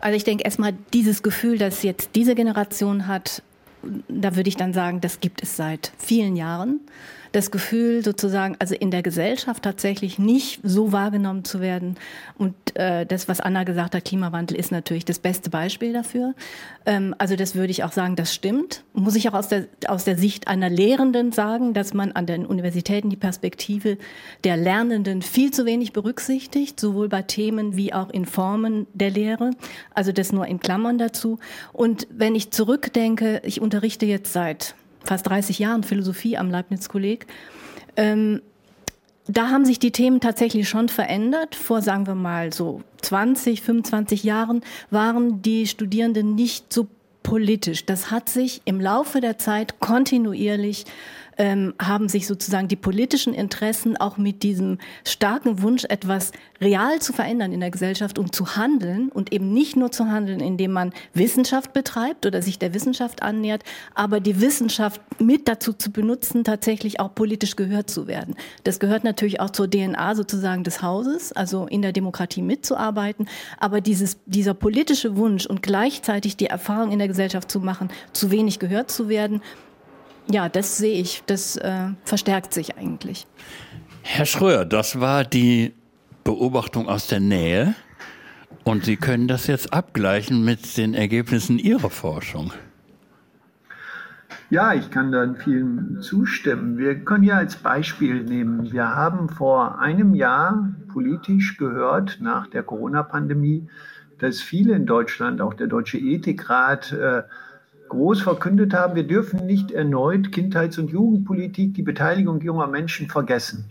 Speaker 6: Also ich denke erstmal, dieses Gefühl, das jetzt diese Generation hat, da würde ich dann sagen, das gibt es seit vielen Jahren. Das Gefühl sozusagen, also in der Gesellschaft tatsächlich nicht so wahrgenommen zu werden. Und äh, das, was Anna gesagt hat, Klimawandel ist natürlich das beste Beispiel dafür. Ähm, also das würde ich auch sagen, das stimmt. Muss ich auch aus der, aus der Sicht einer Lehrenden sagen, dass man an den Universitäten die Perspektive der Lernenden viel zu wenig berücksichtigt, sowohl bei Themen wie auch in Formen der Lehre. Also das nur in Klammern dazu. Und wenn ich zurückdenke, ich unterrichte jetzt seit fast 30 Jahren Philosophie am Leibniz-Kolleg. Ähm, da haben sich die Themen tatsächlich schon verändert. Vor, sagen wir mal, so 20, 25 Jahren waren die Studierenden nicht so politisch. Das hat sich im Laufe der Zeit kontinuierlich ähm, haben sich sozusagen die politischen Interessen auch mit diesem starken Wunsch, etwas real zu verändern in der Gesellschaft und zu handeln und eben nicht nur zu handeln, indem man Wissenschaft betreibt oder sich der Wissenschaft annähert, aber die Wissenschaft mit dazu zu benutzen, tatsächlich auch politisch gehört zu werden. Das gehört natürlich auch zur DNA sozusagen des Hauses, also in der Demokratie mitzuarbeiten. Aber dieses, dieser politische Wunsch und gleichzeitig die Erfahrung in der Gesellschaft zu machen, zu wenig gehört zu werden, ja, das sehe ich. Das äh, verstärkt sich eigentlich.
Speaker 2: Herr Schröer, das war die Beobachtung aus der Nähe. Und Sie können das jetzt abgleichen mit den Ergebnissen Ihrer Forschung.
Speaker 14: Ja, ich kann da vielen zustimmen. Wir können ja als Beispiel nehmen, wir haben vor einem Jahr politisch gehört, nach der Corona-Pandemie, dass viele in Deutschland, auch der Deutsche Ethikrat, äh, groß verkündet haben, wir dürfen nicht erneut Kindheits- und Jugendpolitik, die Beteiligung junger Menschen vergessen.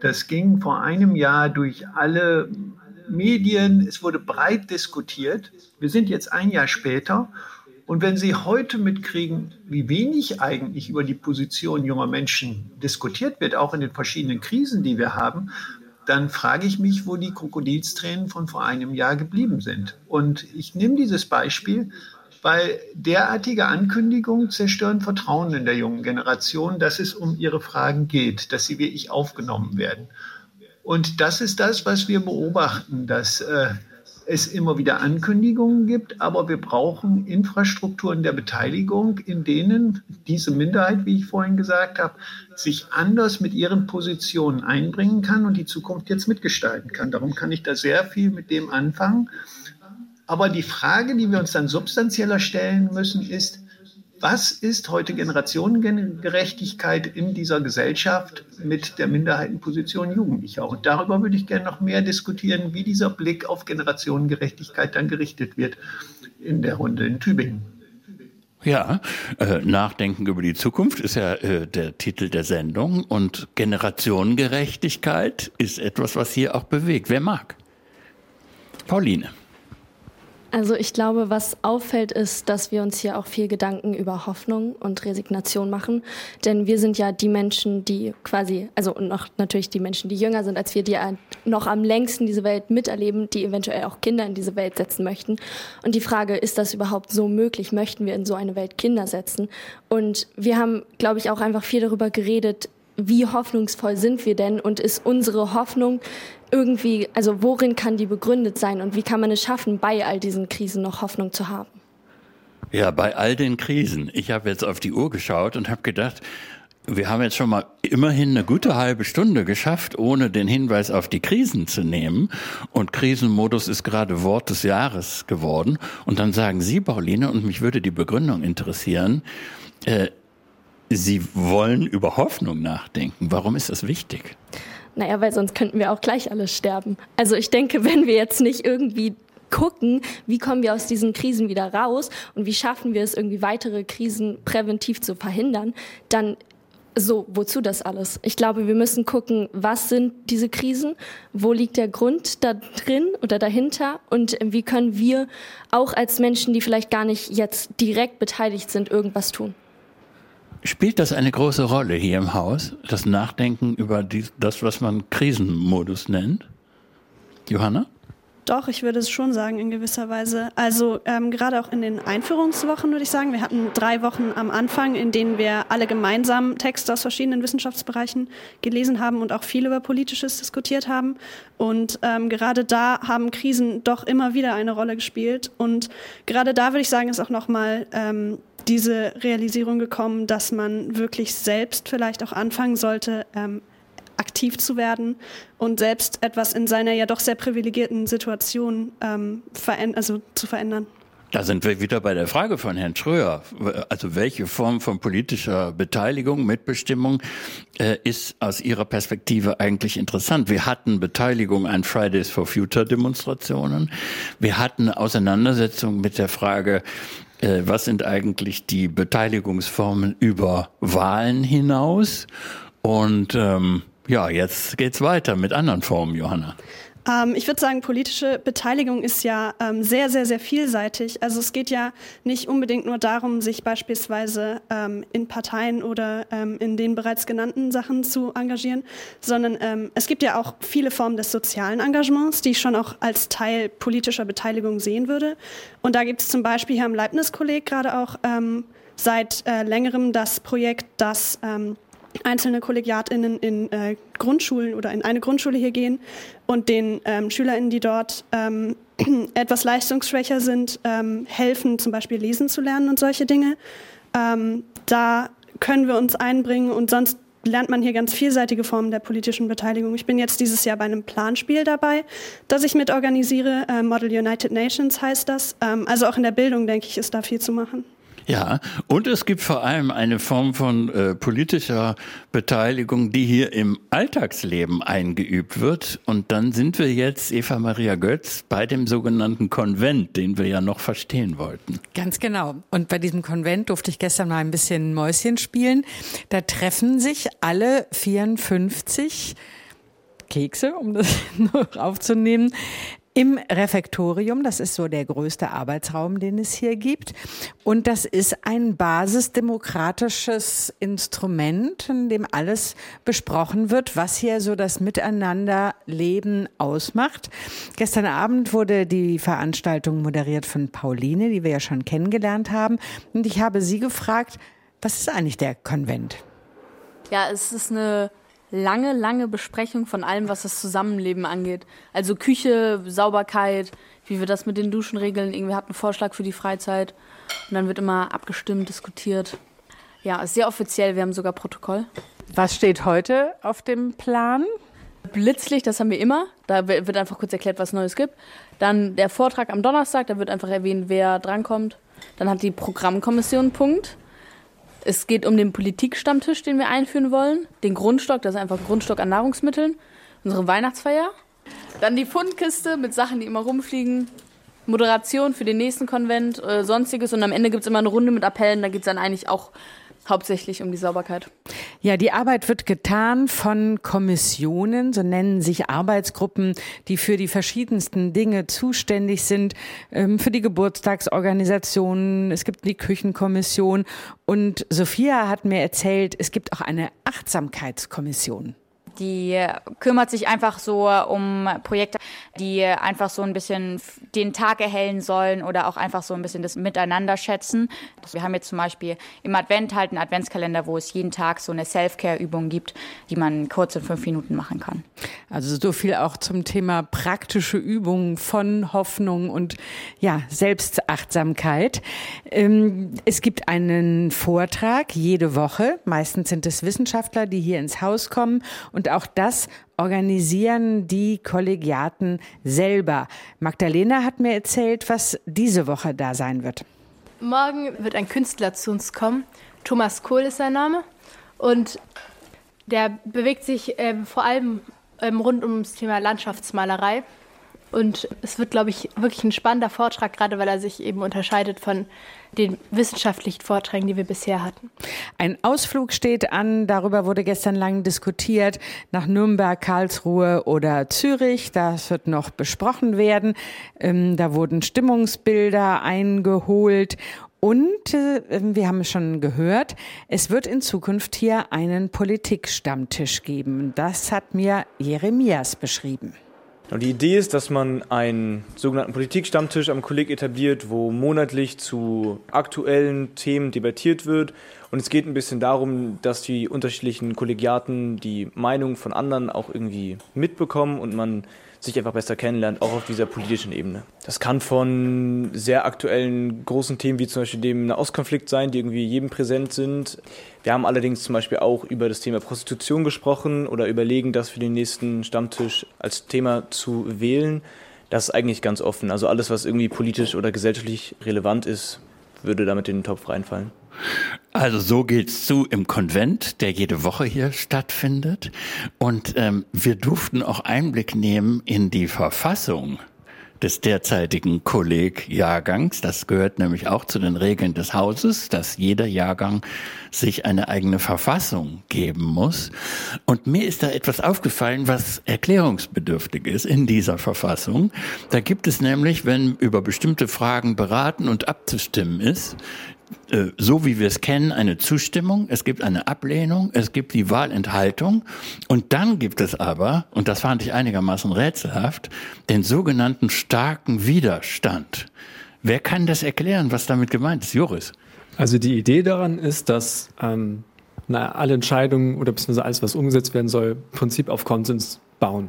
Speaker 14: Das ging vor einem Jahr durch alle Medien, es wurde breit diskutiert. Wir sind jetzt ein Jahr später und wenn Sie heute mitkriegen, wie wenig eigentlich über die Position junger Menschen diskutiert wird, auch in den verschiedenen Krisen, die wir haben, dann frage ich mich, wo die Krokodilstränen von vor einem Jahr geblieben sind. Und ich nehme dieses Beispiel, weil derartige Ankündigungen zerstören Vertrauen in der jungen Generation, dass es um ihre Fragen geht, dass sie wirklich aufgenommen werden. Und das ist das, was wir beobachten, dass äh, es immer wieder Ankündigungen gibt, aber wir brauchen Infrastrukturen der Beteiligung, in denen diese Minderheit, wie ich vorhin gesagt habe, sich anders mit ihren Positionen einbringen kann und die Zukunft jetzt mitgestalten kann. Darum kann ich da sehr viel mit dem anfangen. Aber die Frage, die wir uns dann substanzieller stellen müssen, ist, was ist heute Generationengerechtigkeit in dieser Gesellschaft mit der Minderheitenposition Jugendlicher? Und darüber würde ich gerne noch mehr diskutieren, wie dieser Blick auf Generationengerechtigkeit dann gerichtet wird in der Runde in Tübingen.
Speaker 2: Ja, äh, Nachdenken über die Zukunft ist ja äh, der Titel der Sendung und Generationengerechtigkeit ist etwas, was hier auch bewegt. Wer mag? Pauline.
Speaker 4: Also ich glaube, was auffällt, ist, dass wir uns hier auch viel Gedanken über Hoffnung und Resignation machen. Denn wir sind ja die Menschen, die quasi, also und noch natürlich die Menschen, die jünger sind als wir, die noch am längsten diese Welt miterleben, die eventuell auch Kinder in diese Welt setzen möchten. Und die Frage, ist das überhaupt so möglich? Möchten wir in so eine Welt Kinder setzen? Und wir haben, glaube ich, auch einfach viel darüber geredet, wie hoffnungsvoll sind wir denn und ist unsere Hoffnung irgendwie, also worin kann die begründet sein und wie kann man es schaffen, bei all diesen Krisen noch Hoffnung zu haben?
Speaker 2: Ja, bei all den Krisen. Ich habe jetzt auf die Uhr geschaut und habe gedacht, wir haben jetzt schon mal immerhin eine gute halbe Stunde geschafft, ohne den Hinweis auf die Krisen zu nehmen. Und Krisenmodus ist gerade Wort des Jahres geworden. Und dann sagen Sie, Pauline, und mich würde die Begründung interessieren, äh, Sie wollen über Hoffnung nachdenken. Warum ist das wichtig?
Speaker 4: Naja, weil sonst könnten wir auch gleich alle sterben. Also ich denke, wenn wir jetzt nicht irgendwie gucken, wie kommen wir aus diesen Krisen wieder raus und wie schaffen wir es, irgendwie weitere Krisen präventiv zu verhindern, dann so, wozu das alles? Ich glaube, wir müssen gucken, was sind diese Krisen, wo liegt der Grund da drin oder dahinter und wie können wir auch als Menschen, die vielleicht gar nicht jetzt direkt beteiligt sind, irgendwas tun.
Speaker 2: Spielt das eine große Rolle hier im Haus, das Nachdenken über die, das, was man Krisenmodus nennt? Johanna?
Speaker 5: Doch, ich würde es schon sagen, in gewisser Weise. Also ähm, gerade auch in den Einführungswochen würde ich sagen. Wir hatten drei Wochen am Anfang, in denen wir alle gemeinsam Texte aus verschiedenen Wissenschaftsbereichen gelesen haben und auch viel über Politisches diskutiert haben. Und ähm, gerade da haben Krisen doch immer wieder eine Rolle gespielt. Und gerade da würde ich sagen, ist auch nochmal ähm, diese Realisierung gekommen, dass man wirklich selbst vielleicht auch anfangen sollte, ähm, aktiv zu werden und selbst etwas in seiner ja doch sehr privilegierten Situation ähm, also zu verändern.
Speaker 2: Da sind wir wieder bei der Frage von Herrn Schröer. Also welche Form von politischer Beteiligung, Mitbestimmung äh, ist aus Ihrer Perspektive eigentlich interessant? Wir hatten Beteiligung an Fridays for Future Demonstrationen. Wir hatten Auseinandersetzung mit der Frage, äh, was sind eigentlich die Beteiligungsformen über Wahlen hinaus? Und ähm, ja, jetzt geht's weiter mit anderen Formen, Johanna.
Speaker 5: Ähm, ich würde sagen, politische Beteiligung ist ja ähm, sehr, sehr, sehr vielseitig. Also es geht ja nicht unbedingt nur darum, sich beispielsweise ähm, in Parteien oder ähm, in den bereits genannten Sachen zu engagieren, sondern ähm, es gibt ja auch viele Formen des sozialen Engagements, die ich schon auch als Teil politischer Beteiligung sehen würde. Und da gibt es zum Beispiel hier am Leibniz-Kolleg gerade auch ähm, seit äh, längerem das Projekt, das einzelne KollegiatInnen in äh, Grundschulen oder in eine Grundschule hier gehen und den ähm, SchülerInnen, die dort ähm, etwas leistungsschwächer sind, ähm, helfen, zum Beispiel lesen zu lernen und solche Dinge. Ähm, da können wir uns einbringen und sonst lernt man hier ganz vielseitige Formen der politischen Beteiligung. Ich bin jetzt dieses Jahr bei einem Planspiel dabei, das ich mitorganisiere. Äh, Model United Nations heißt das. Ähm, also auch in der Bildung, denke ich, ist da viel zu machen.
Speaker 2: Ja, und es gibt vor allem eine Form von äh, politischer Beteiligung, die hier im Alltagsleben eingeübt wird. Und dann sind wir jetzt, Eva Maria Götz, bei dem sogenannten Konvent, den wir ja noch verstehen wollten.
Speaker 8: Ganz genau. Und bei diesem Konvent durfte ich gestern mal ein bisschen Mäuschen spielen. Da treffen sich alle 54 Kekse, um das noch aufzunehmen, im Refektorium. Das ist so der größte Arbeitsraum, den es hier gibt. Und das ist ein basisdemokratisches Instrument, in dem alles besprochen wird, was hier so das Miteinanderleben ausmacht. Gestern Abend wurde die Veranstaltung moderiert von Pauline, die wir ja schon kennengelernt haben. Und ich habe sie gefragt, was ist eigentlich der Konvent?
Speaker 16: Ja, es ist eine lange, lange Besprechung von allem, was das Zusammenleben angeht. Also Küche, Sauberkeit, wie wir das mit den Duschen regeln. Irgendwie hat einen Vorschlag für die Freizeit. Und dann wird immer abgestimmt, diskutiert. Ja, ist sehr offiziell. Wir haben sogar Protokoll.
Speaker 8: Was steht heute auf dem Plan?
Speaker 16: Blitzlicht, das haben wir immer. Da wird einfach kurz erklärt, was Neues gibt. Dann der Vortrag am Donnerstag, da wird einfach erwähnt, wer drankommt. Dann hat die Programmkommission einen Punkt. Es geht um den Politikstammtisch, den wir einführen wollen. Den Grundstock, das ist einfach ein Grundstock an Nahrungsmitteln. Unsere Weihnachtsfeier. Dann die Fundkiste mit Sachen, die immer rumfliegen. Moderation für den nächsten Konvent, äh, sonstiges. Und am Ende gibt es immer eine Runde mit Appellen. Da geht es dann eigentlich auch hauptsächlich um die Sauberkeit.
Speaker 8: Ja, die Arbeit wird getan von Kommissionen, so nennen sich Arbeitsgruppen, die für die verschiedensten Dinge zuständig sind, ähm, für die Geburtstagsorganisationen, es gibt die Küchenkommission und Sophia hat mir erzählt, es gibt auch eine Achtsamkeitskommission.
Speaker 17: Die kümmert sich einfach so um Projekte, die einfach so ein bisschen den Tag erhellen sollen oder auch einfach so ein bisschen das Miteinander schätzen. Wir haben jetzt zum Beispiel im Advent halt einen Adventskalender, wo es jeden Tag so eine Self-Care-Übung gibt, die man kurz in fünf Minuten machen kann.
Speaker 8: Also so viel auch zum Thema praktische Übungen von Hoffnung und ja, Selbstachtsamkeit. Ähm, es gibt einen Vortrag jede Woche. Meistens sind es Wissenschaftler, die hier ins Haus kommen und auch das organisieren die Kollegiaten selber. Magdalena hat mir erzählt, was diese Woche da sein wird.
Speaker 18: Morgen wird ein Künstler zu uns kommen. Thomas Kohl ist sein Name. Und der bewegt sich äh, vor allem ähm, rund ums Thema Landschaftsmalerei. Und es wird, glaube ich, wirklich ein spannender Vortrag, gerade weil er sich eben unterscheidet von den wissenschaftlichen Vorträgen, die wir bisher hatten.
Speaker 8: Ein Ausflug steht an, darüber wurde gestern lang diskutiert, nach Nürnberg, Karlsruhe oder Zürich. Das wird noch besprochen werden. Ähm, da wurden Stimmungsbilder eingeholt. Und äh, wir haben schon gehört, es wird in Zukunft hier einen Politikstammtisch geben. Das hat mir Jeremias beschrieben.
Speaker 19: Die Idee ist, dass man einen sogenannten Politikstammtisch am Kolleg etabliert, wo monatlich zu aktuellen Themen debattiert wird. Und es geht ein bisschen darum, dass die unterschiedlichen Kollegiaten die Meinung von anderen auch irgendwie mitbekommen und man sich einfach besser kennenlernt, auch auf dieser politischen Ebene. Das kann von sehr aktuellen großen Themen wie zum Beispiel dem Nahostkonflikt sein, die irgendwie jedem präsent sind. Wir haben allerdings zum Beispiel auch über das Thema Prostitution gesprochen oder überlegen, das für den nächsten Stammtisch als Thema zu wählen. Das ist eigentlich ganz offen. Also alles, was irgendwie politisch oder gesellschaftlich relevant ist, würde damit in den Topf reinfallen.
Speaker 2: Also so geht's zu im Konvent, der jede Woche hier stattfindet. Und ähm, wir durften auch Einblick nehmen in die Verfassung des derzeitigen Kollegjahrgangs. Das gehört nämlich auch zu den Regeln des Hauses, dass jeder Jahrgang sich eine eigene Verfassung geben muss. Und mir ist da etwas aufgefallen, was erklärungsbedürftig ist in dieser Verfassung. Da gibt es nämlich, wenn über bestimmte Fragen beraten und abzustimmen ist, so wie wir es kennen, eine Zustimmung, es gibt eine Ablehnung, es gibt die Wahlenthaltung und dann gibt es aber, und das fand ich einigermaßen rätselhaft, den sogenannten starken Widerstand. Wer kann das erklären, was damit gemeint ist? Joris.
Speaker 7: Also die Idee daran ist, dass ähm, na, alle Entscheidungen oder beziehungsweise alles, was umgesetzt werden soll, im Prinzip auf Konsens bauen.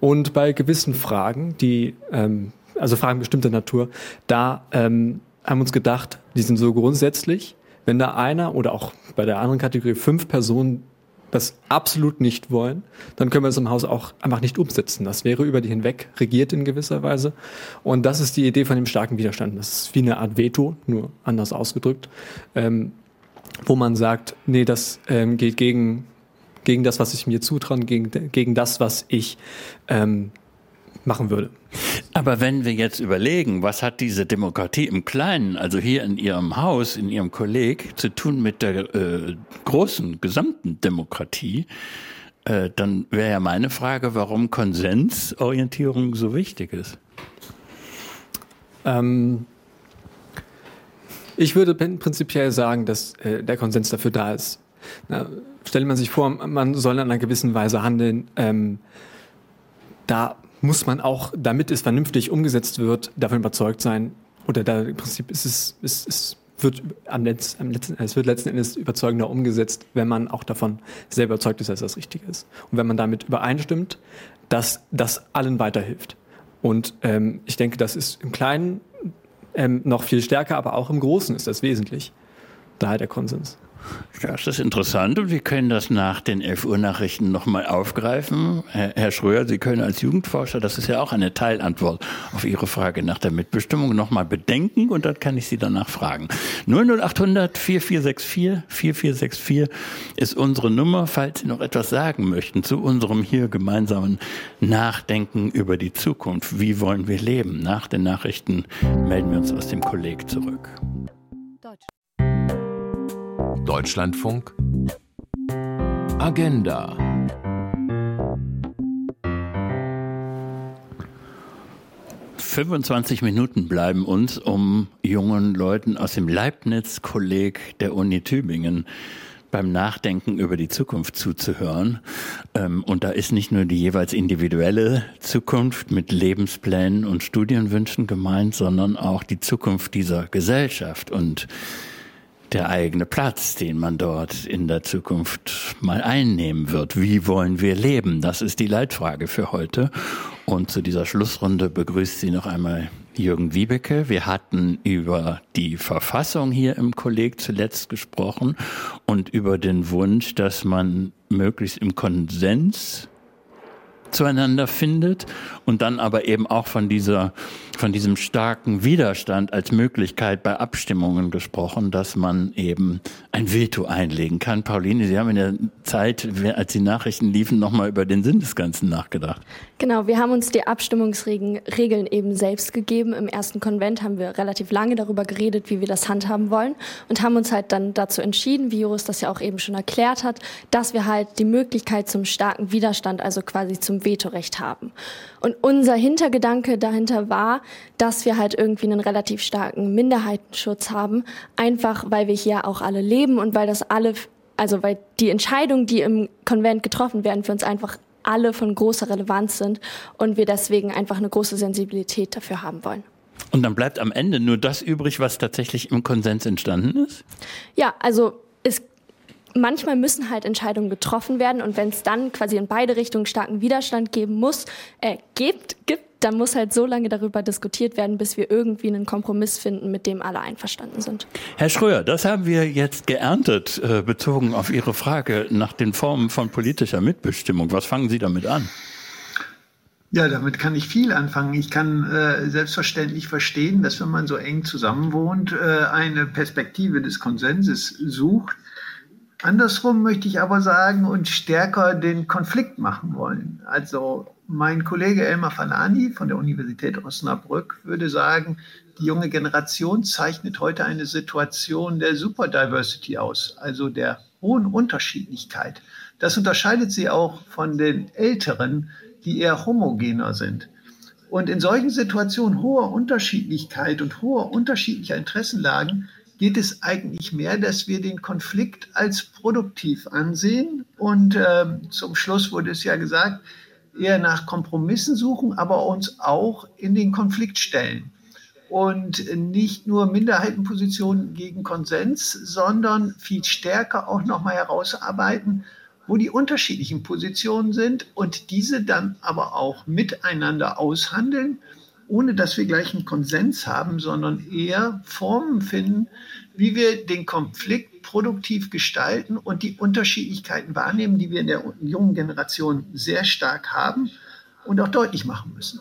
Speaker 7: Und bei gewissen Fragen, die, ähm, also Fragen bestimmter Natur, da ähm, haben uns gedacht, die sind so grundsätzlich, wenn da einer oder auch bei der anderen Kategorie fünf Personen das absolut nicht wollen, dann können wir das im Haus auch einfach nicht umsetzen. Das wäre über die hinweg regiert in gewisser Weise. Und das ist die Idee von dem starken Widerstand. Das ist wie eine Art Veto, nur anders ausgedrückt, ähm, wo man sagt, nee, das ähm, geht gegen, gegen das, was ich mir zutraue, gegen, gegen das, was ich ähm, machen würde.
Speaker 2: Aber wenn wir jetzt überlegen, was hat diese Demokratie im Kleinen, also hier in Ihrem Haus, in Ihrem Kolleg, zu tun mit der äh, großen, gesamten Demokratie, äh, dann wäre ja meine Frage, warum Konsensorientierung so wichtig ist.
Speaker 7: Ähm, ich würde prinzipiell sagen, dass äh, der Konsens dafür da ist. Na, stellt man sich vor, man soll in einer gewissen Weise handeln. Ähm, da muss man auch, damit es vernünftig umgesetzt wird, davon überzeugt sein, oder da im Prinzip ist es, es, es wird am, Letz, am letzten, es wird letzten Endes überzeugender umgesetzt, wenn man auch davon sehr überzeugt ist, dass das richtig ist. Und wenn man damit übereinstimmt, dass das allen weiterhilft. Und ähm, ich denke, das ist im Kleinen ähm, noch viel stärker, aber auch im Großen ist das wesentlich. Daher der Konsens.
Speaker 2: Das ist interessant und wir können das nach den 11 Uhr Nachrichten nochmal aufgreifen. Herr, Herr Schröer, Sie können als Jugendforscher, das ist ja auch eine Teilantwort auf Ihre Frage nach der Mitbestimmung, nochmal bedenken und dann kann ich Sie danach fragen. 00800 4464 4464 ist unsere Nummer, falls Sie noch etwas sagen möchten zu unserem hier gemeinsamen Nachdenken über die Zukunft. Wie wollen wir leben? Nach den Nachrichten melden wir uns aus dem Kolleg zurück.
Speaker 20: Deutschlandfunk. Agenda.
Speaker 2: »25 Minuten bleiben uns, um jungen Leuten aus dem Leibniz-Kolleg der Uni Tübingen beim Nachdenken über die Zukunft zuzuhören. Ähm, und da ist nicht nur die jeweils individuelle Zukunft mit Lebensplänen und Studienwünschen gemeint, sondern auch die Zukunft dieser Gesellschaft. Und der eigene Platz, den man dort in der Zukunft mal einnehmen wird. Wie wollen wir leben? Das ist die Leitfrage für heute. Und zu dieser Schlussrunde begrüßt sie noch einmal Jürgen Wiebeke. Wir hatten über die Verfassung hier im Kolleg zuletzt gesprochen und über den Wunsch, dass man möglichst im Konsens zueinander findet und dann aber eben auch von dieser, von diesem starken Widerstand als Möglichkeit bei Abstimmungen gesprochen, dass man eben ein Veto einlegen kann. Pauline, Sie haben in der Zeit, als die Nachrichten liefen, nochmal über den Sinn des Ganzen nachgedacht.
Speaker 4: Genau, wir haben uns die Abstimmungsregeln eben selbst gegeben. Im ersten Konvent haben wir relativ lange darüber geredet, wie wir das handhaben wollen und haben uns halt dann dazu entschieden, wie Joris das ja auch eben schon erklärt hat, dass wir halt die Möglichkeit zum starken Widerstand, also quasi zum Vetorecht haben. Und unser Hintergedanke dahinter war, dass wir halt irgendwie einen relativ starken Minderheitenschutz haben, einfach weil wir hier auch alle leben und weil das alle, also weil die Entscheidungen, die im Konvent getroffen werden, für uns einfach alle von großer Relevanz sind und wir deswegen einfach eine große Sensibilität dafür haben wollen.
Speaker 2: Und dann bleibt am Ende nur das übrig, was tatsächlich im Konsens entstanden ist?
Speaker 4: Ja, also es manchmal müssen halt Entscheidungen getroffen werden und wenn es dann quasi in beide Richtungen starken Widerstand geben muss, äh, gibt, gibt, dann muss halt so lange darüber diskutiert werden, bis wir irgendwie einen Kompromiss finden, mit dem alle einverstanden sind.
Speaker 2: Herr Schröer, das haben wir jetzt geerntet, äh, bezogen auf Ihre Frage nach den Formen von politischer Mitbestimmung. Was fangen Sie damit an?
Speaker 14: Ja, damit kann ich viel anfangen. Ich kann äh, selbstverständlich verstehen, dass wenn man so eng zusammenwohnt, äh, eine Perspektive des Konsenses sucht. Andersrum möchte ich aber sagen und stärker den Konflikt machen wollen. Also mein Kollege Elmar Falani von der Universität Osnabrück würde sagen, die junge Generation zeichnet heute eine Situation der Superdiversity aus, also der hohen Unterschiedlichkeit. Das unterscheidet sie auch von den Älteren, die eher homogener sind. Und in solchen Situationen hoher Unterschiedlichkeit und hoher unterschiedlicher Interessenlagen geht es eigentlich mehr, dass wir den Konflikt als produktiv ansehen. Und äh, zum Schluss wurde es ja gesagt, eher nach Kompromissen suchen, aber uns auch in den Konflikt stellen. Und nicht nur Minderheitenpositionen gegen Konsens, sondern viel stärker auch nochmal herausarbeiten, wo die unterschiedlichen Positionen sind und diese dann aber auch miteinander aushandeln, ohne dass wir gleich einen Konsens haben, sondern eher Formen finden, wie wir den Konflikt produktiv gestalten und die Unterschiedlichkeiten wahrnehmen, die wir in der jungen Generation sehr stark haben und auch deutlich machen müssen.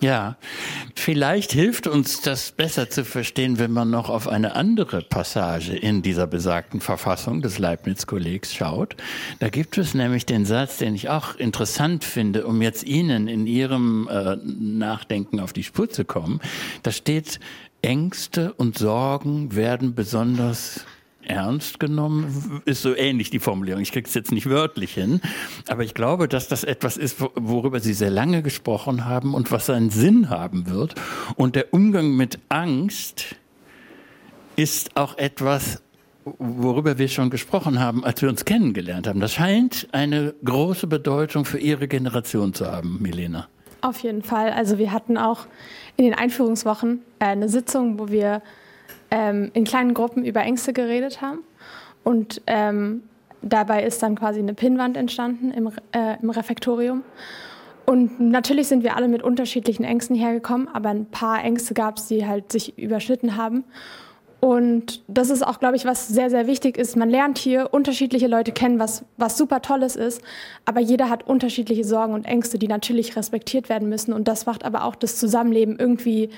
Speaker 2: Ja, vielleicht hilft uns das besser zu verstehen, wenn man noch auf eine andere Passage in dieser besagten Verfassung des Leibniz-Kollegs schaut. Da gibt es nämlich den Satz, den ich auch interessant finde, um jetzt Ihnen in Ihrem äh, Nachdenken auf die Spur zu kommen. Da steht, Ängste und Sorgen werden besonders ernst genommen, ist so ähnlich die Formulierung. Ich kriege es jetzt nicht wörtlich hin, aber ich glaube, dass das etwas ist, worüber Sie sehr lange gesprochen haben und was seinen Sinn haben wird. Und der Umgang mit Angst ist auch etwas, worüber wir schon gesprochen haben, als wir uns kennengelernt haben. Das scheint eine große Bedeutung für Ihre Generation zu haben, Milena.
Speaker 15: Auf jeden Fall. Also wir hatten auch in den Einführungswochen äh, eine Sitzung, wo wir ähm, in kleinen Gruppen über Ängste geredet haben. Und ähm, dabei ist dann quasi eine Pinnwand entstanden im, äh, im Refektorium. Und natürlich sind wir alle mit unterschiedlichen Ängsten hergekommen, aber ein paar Ängste gab es, die halt sich überschnitten haben. Und das ist auch, glaube ich, was sehr, sehr wichtig ist. Man lernt hier unterschiedliche Leute kennen, was, was super Tolles ist. Aber jeder hat unterschiedliche Sorgen und Ängste, die natürlich respektiert werden müssen. Und das macht aber auch das Zusammenleben irgendwie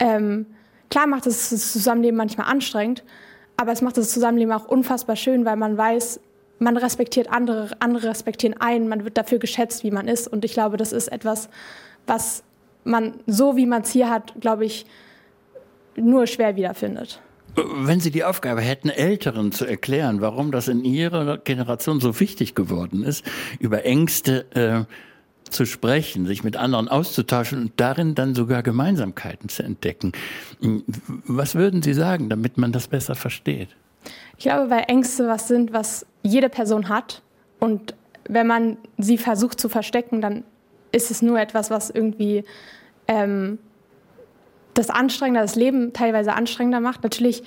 Speaker 15: ähm, Klar macht es das Zusammenleben manchmal anstrengend, aber es macht das Zusammenleben auch unfassbar schön, weil man weiß, man respektiert andere, andere respektieren einen, man wird dafür geschätzt, wie man ist. Und ich glaube, das ist etwas, was man so, wie man es hier hat, glaube ich, nur schwer wiederfindet.
Speaker 2: Wenn Sie die Aufgabe hätten, Älteren zu erklären, warum das in Ihrer Generation so wichtig geworden ist, über Ängste äh, zu sprechen, sich mit anderen auszutauschen und darin dann sogar Gemeinsamkeiten zu entdecken. Was würden Sie sagen, damit man das besser versteht?
Speaker 15: Ich glaube, weil Ängste was sind, was jede Person hat. Und wenn man sie versucht zu verstecken, dann ist es nur etwas, was irgendwie ähm, das anstrengender, das Leben teilweise anstrengender macht. Natürlich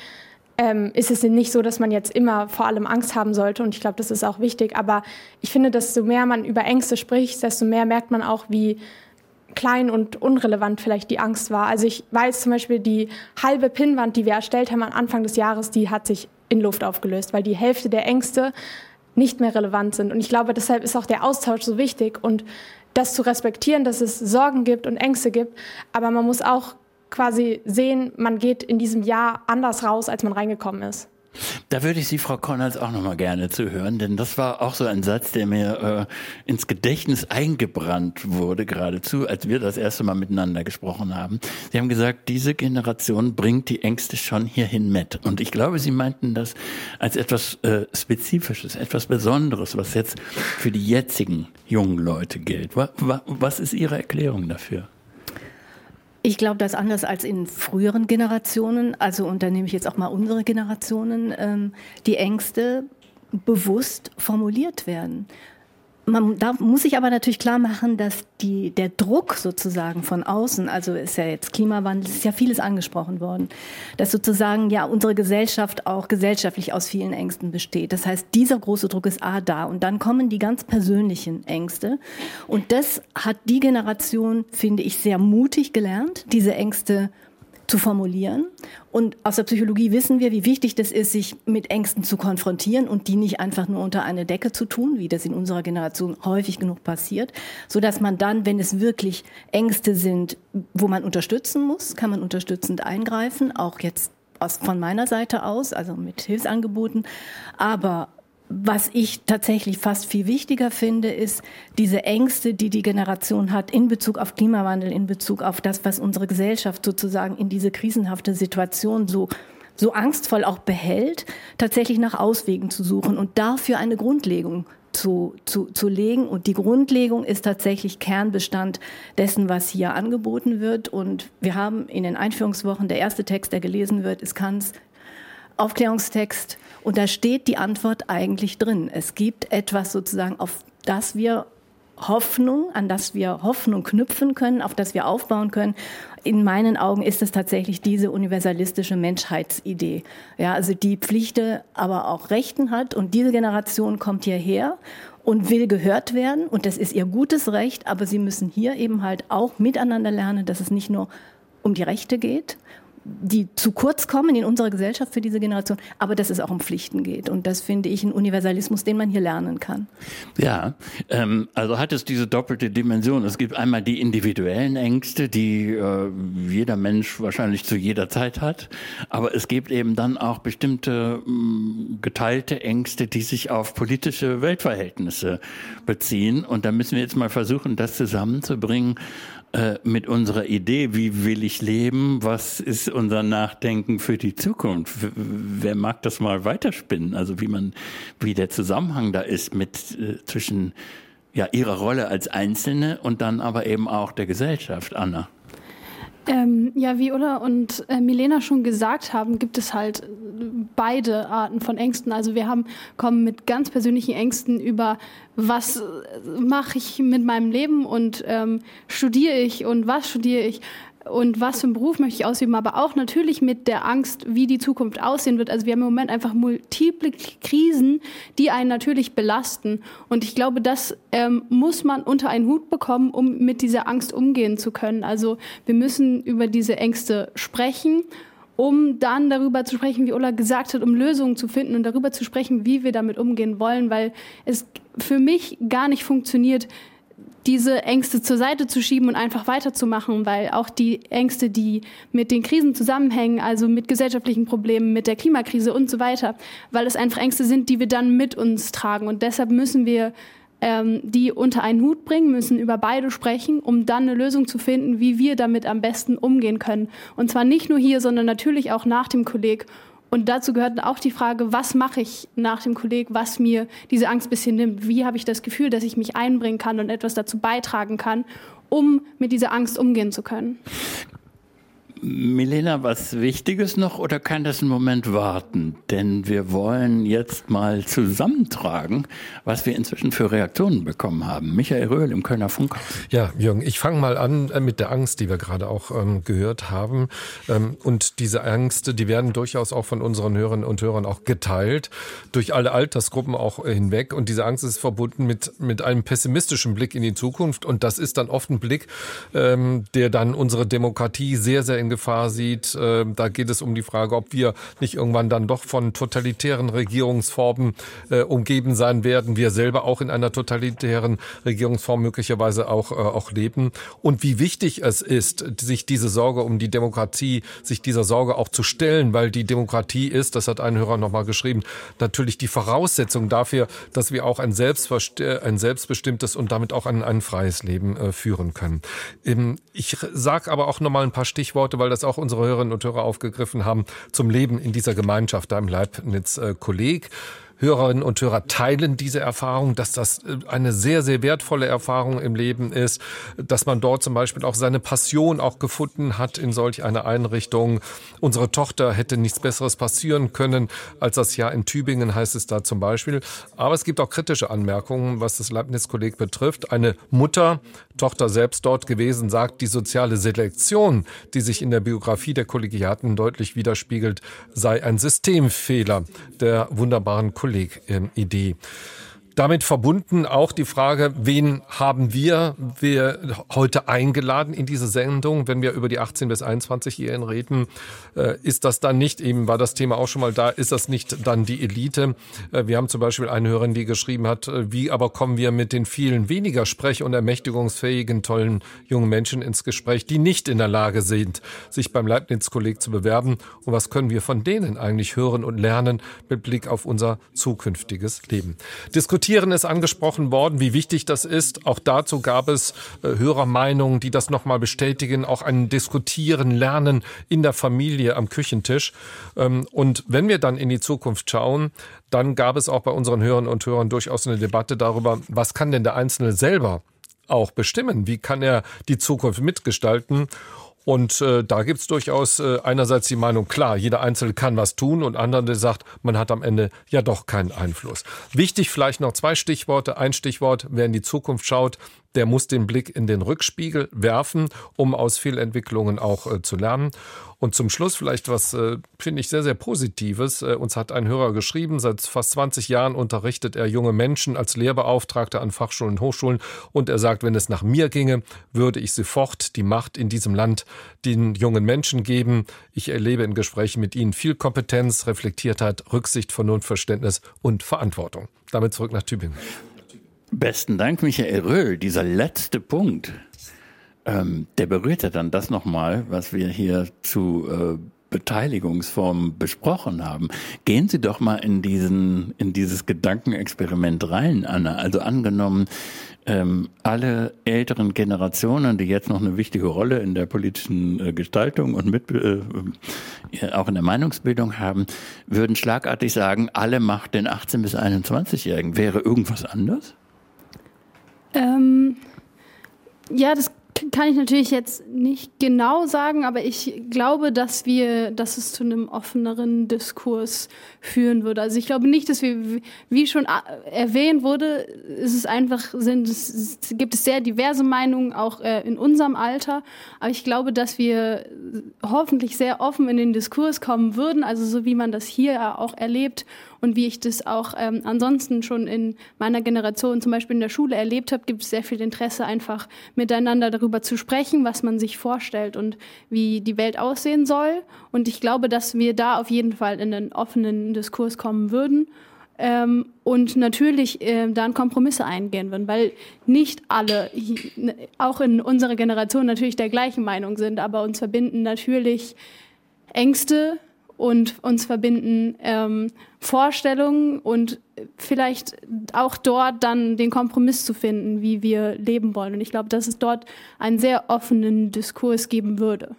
Speaker 15: ähm, ist es nicht so, dass man jetzt immer vor allem Angst haben sollte. Und ich glaube, das ist auch wichtig. Aber ich finde, desto mehr man über Ängste spricht, desto mehr merkt man auch, wie klein und unrelevant vielleicht die Angst war. Also ich weiß zum Beispiel, die halbe Pinnwand, die wir erstellt haben am Anfang des Jahres, die hat sich in Luft aufgelöst, weil die Hälfte der Ängste nicht mehr relevant sind. Und ich glaube, deshalb ist auch der Austausch so wichtig und das zu respektieren, dass es Sorgen gibt und Ängste gibt. Aber man muss auch quasi sehen, man geht in diesem Jahr anders raus, als man reingekommen ist.
Speaker 2: Da würde ich Sie, Frau Konrads, auch noch mal gerne zu hören, denn das war auch so ein Satz, der mir äh, ins Gedächtnis eingebrannt wurde, geradezu, als wir das erste Mal miteinander gesprochen haben. Sie haben gesagt, diese Generation bringt die Ängste schon hierhin mit. Und ich glaube, Sie meinten das als etwas äh, Spezifisches, etwas Besonderes, was jetzt für die jetzigen jungen Leute gilt. Was ist Ihre Erklärung dafür?
Speaker 6: Ich glaube, dass anders als in früheren Generationen, also und da nehme ich jetzt auch mal unsere Generationen, ähm, die Ängste bewusst formuliert werden. Man da muss sich aber natürlich klar machen, dass die, der Druck sozusagen von außen, also ist ja jetzt Klimawandel, ist ja vieles angesprochen worden, dass sozusagen ja unsere Gesellschaft auch gesellschaftlich aus vielen Ängsten besteht. Das heißt, dieser große Druck ist A da und dann kommen die ganz persönlichen Ängste und das hat die Generation, finde ich, sehr mutig gelernt, diese Ängste zu formulieren. Und aus der Psychologie wissen wir, wie wichtig das ist, sich mit Ängsten zu konfrontieren und die nicht einfach nur unter eine Decke zu tun, wie das in unserer Generation häufig genug passiert, so dass man dann, wenn es wirklich Ängste sind, wo man unterstützen muss, kann man unterstützend eingreifen, auch jetzt aus, von meiner Seite aus, also mit Hilfsangeboten. Aber was ich tatsächlich fast viel wichtiger finde, ist diese Ängste, die die Generation hat in Bezug auf Klimawandel, in Bezug auf das, was unsere Gesellschaft sozusagen in diese krisenhafte Situation so so angstvoll auch behält, tatsächlich nach Auswegen zu suchen und dafür eine Grundlegung zu, zu, zu legen. Und die Grundlegung ist tatsächlich Kernbestand dessen, was hier angeboten wird. Und wir haben in den Einführungswochen, der erste Text, der gelesen wird, ist Kants Aufklärungstext und da steht die Antwort eigentlich drin. Es gibt etwas sozusagen, auf das wir Hoffnung, an das wir Hoffnung knüpfen können, auf das wir aufbauen können. In meinen Augen ist es tatsächlich diese universalistische Menschheitsidee. Ja, also die Pflichten, aber auch Rechten hat. Und diese Generation kommt hierher und will gehört werden. Und das ist ihr gutes Recht. Aber sie müssen hier eben halt auch miteinander lernen, dass es nicht nur um die Rechte geht die zu kurz kommen in unserer Gesellschaft für diese Generation, aber dass es auch um Pflichten geht. Und das finde ich ein Universalismus, den man hier lernen kann.
Speaker 2: Ja, ähm, also hat es diese doppelte Dimension. Es gibt einmal die individuellen Ängste, die äh, jeder Mensch wahrscheinlich zu jeder Zeit hat, aber es gibt eben dann auch bestimmte mh, mm, geteilte Ängste, die sich auf politische Weltverhältnisse beziehen. Und da müssen wir jetzt mal versuchen, das zusammenzubringen äh, mit unserer Idee, wie will ich leben, was ist unser Nachdenken für die Zukunft. Wer mag das mal weiterspinnen? Also wie man, wie der Zusammenhang da ist mit äh, zwischen ja ihrer Rolle als Einzelne und dann aber eben auch der Gesellschaft, Anna.
Speaker 3: Ähm, ja, wie Ulla und äh, Milena schon gesagt haben, gibt es halt beide Arten von Ängsten. Also wir haben, kommen mit ganz persönlichen Ängsten über, was äh, mache ich mit meinem Leben und ähm, studiere ich und was studiere ich und was für einen Beruf möchte ich ausüben, aber auch natürlich mit der Angst, wie die Zukunft aussehen wird. Also wir haben im Moment einfach multiple Krisen, die einen natürlich belasten. Und ich glaube, das ähm, muss man unter einen Hut bekommen, um mit dieser Angst umgehen zu können. Also wir müssen über diese Ängste sprechen um dann darüber zu sprechen, wie Ulla gesagt hat, um Lösungen zu finden und darüber zu sprechen, wie wir damit umgehen wollen, weil es für mich gar nicht funktioniert, diese Ängste zur Seite zu schieben und einfach weiterzumachen, weil auch die Ängste, die mit den Krisen zusammenhängen, also mit gesellschaftlichen Problemen, mit der Klimakrise und so weiter, weil es einfach Ängste sind, die wir dann mit uns tragen. Und deshalb müssen wir ähm, die unter einen Hut bringen, müssen über beide sprechen, um dann eine Lösung zu finden, wie wir damit am besten umgehen können. Und zwar nicht nur hier, sondern natürlich auch nach dem Kolleg und dazu gehört auch die Frage, was mache ich nach dem Kolleg, was mir diese Angst ein bisschen nimmt? Wie habe ich das Gefühl, dass ich mich einbringen kann und etwas dazu beitragen kann, um mit dieser Angst umgehen zu können?
Speaker 2: Milena, was Wichtiges noch oder kann das einen Moment warten? Denn wir wollen jetzt mal zusammentragen, was wir inzwischen für Reaktionen bekommen haben. Michael Röhl im Kölner Funkhaus.
Speaker 21: Ja, Jürgen, ich fange mal an äh, mit der Angst, die wir gerade auch ähm, gehört haben. Ähm, und diese Ängste, die werden durchaus auch von unseren Hörerinnen und Hörern auch geteilt, durch alle Altersgruppen auch äh, hinweg. Und diese Angst ist verbunden mit, mit einem pessimistischen Blick in die Zukunft. Und das ist dann oft ein Blick, ähm, der dann unsere Demokratie sehr, sehr in Gefahr sieht. Ähm, da geht es um die Frage, ob wir nicht irgendwann dann doch von totalitären Regierungsformen äh, umgeben sein werden. Wir selber auch in einer totalitären Regierungsform möglicherweise auch, äh, auch leben. Und wie wichtig es ist, sich diese Sorge um die Demokratie, sich dieser Sorge auch zu stellen, weil die Demokratie ist, das hat ein Hörer nochmal geschrieben, natürlich die Voraussetzung dafür, dass wir auch ein, ein selbstbestimmtes und damit auch ein, ein freies Leben äh, führen können. Ich sage aber auch nochmal ein paar Stichworte, weil das auch unsere Hörerinnen und Hörer aufgegriffen haben, zum Leben in dieser Gemeinschaft da im Leibniz-Kolleg. Hörerinnen und Hörer teilen diese Erfahrung, dass das äh, eine sehr, sehr wertvolle Erfahrung im Leben ist, dass man dort zum Beispiel auch seine Passion auch gefunden hat in solch einer Einrichtung. Unsere Tochter hätte nichts Besseres passieren können als das Jahr in Tübingen, heißt es da zum Beispiel. Aber es gibt auch kritische Anmerkungen, was das Leibniz-Kolleg betrifft. Eine Mutter, Tochter selbst dort gewesen, sagt, die soziale Selektion, die sich in der Biografie der Kollegiaten deutlich widerspiegelt, sei ein Systemfehler der wunderbaren Kolleg-Idee. Damit verbunden auch die Frage, wen haben wir, wir heute eingeladen in diese Sendung, wenn wir über die 18 bis 21-Jährigen reden, äh, ist das dann nicht, eben war das Thema auch schon mal da, ist das nicht dann die Elite? Äh, wir haben zum Beispiel eine Hörerin, die geschrieben hat, äh, wie aber kommen wir mit den vielen weniger sprech- und ermächtigungsfähigen, tollen jungen Menschen ins Gespräch, die nicht in der Lage sind, sich beim Leibniz-Kolleg zu bewerben? Und was können wir von denen eigentlich hören und lernen mit Blick auf unser zukünftiges Leben? Diskutieren Diskutieren ist angesprochen worden, wie wichtig das ist. Auch dazu gab es äh, Hörermeinungen, die das nochmal bestätigen. Auch ein Diskutieren, Lernen in der Familie am Küchentisch. Ähm, und wenn wir dann in die Zukunft schauen, dann gab es auch bei unseren Hörern und Hörern durchaus eine Debatte darüber, was kann denn der Einzelne selber auch bestimmen? Wie kann er die Zukunft mitgestalten? Und äh, da gibt's durchaus äh, einerseits die Meinung, klar, jeder Einzelne kann was tun und andere, der sagt, man hat am Ende ja doch keinen Einfluss. Wichtig vielleicht noch zwei Stichworte. Ein Stichwort, wer in die Zukunft schaut, der muss den Blick in den Rückspiegel werfen, um aus Fehlentwicklungen auch äh, zu lernen. Und zum Schluss vielleicht was, äh, finde ich, sehr, sehr Positives. Äh, uns hat ein Hörer geschrieben, seit fast 20 Jahren unterrichtet er junge Menschen als Lehrbeauftragter an Fachschulen und Hochschulen. Und er sagt, wenn es nach mir ginge, würde ich sofort die Macht in diesem Land den jungen Menschen geben. Ich erlebe in Gesprächen mit ihnen viel Kompetenz, Reflektiertheit, Rücksicht, Vernunft, Verständnis und Verantwortung. Damit zurück nach Tübingen.
Speaker 2: Besten Dank, Michael Röhl. Dieser letzte Punkt, ähm, der berührt ja dann das nochmal, was wir hier zu äh, Beteiligungsformen besprochen haben. Gehen Sie doch mal in diesen, in dieses Gedankenexperiment rein, Anna. Also angenommen, ähm, alle älteren Generationen, die jetzt noch eine wichtige Rolle in der politischen äh, Gestaltung und mit, äh, äh auch in der Meinungsbildung haben, würden schlagartig sagen, alle Macht den 18- bis 21-Jährigen. Wäre irgendwas anders?
Speaker 3: Ähm, ja, das kann ich natürlich jetzt nicht genau sagen, aber ich glaube, dass wir, dass es zu einem offeneren Diskurs führen würde. Also ich glaube nicht, dass wir, wie schon erwähnt wurde, ist es einfach, sind es, gibt es sehr diverse Meinungen auch äh, in unserem Alter. Aber ich glaube, dass wir hoffentlich sehr offen in den Diskurs kommen würden, also so wie man das hier auch erlebt und wie ich das auch ähm, ansonsten schon in meiner Generation, zum Beispiel in der Schule erlebt habe, gibt es sehr viel Interesse, einfach miteinander darüber zu sprechen, was man sich vorstellt und wie die Welt aussehen soll. Und ich glaube, dass wir da auf jeden Fall in einen offenen Diskurs kommen würden. Ähm, und natürlich äh, dann Kompromisse eingehen würden, weil nicht alle, auch in unserer Generation natürlich der gleichen Meinung sind, aber uns verbinden natürlich Ängste, und uns verbinden ähm, Vorstellungen und vielleicht auch dort dann den Kompromiss zu finden, wie wir leben wollen. Und ich glaube, dass es dort einen sehr offenen Diskurs geben würde.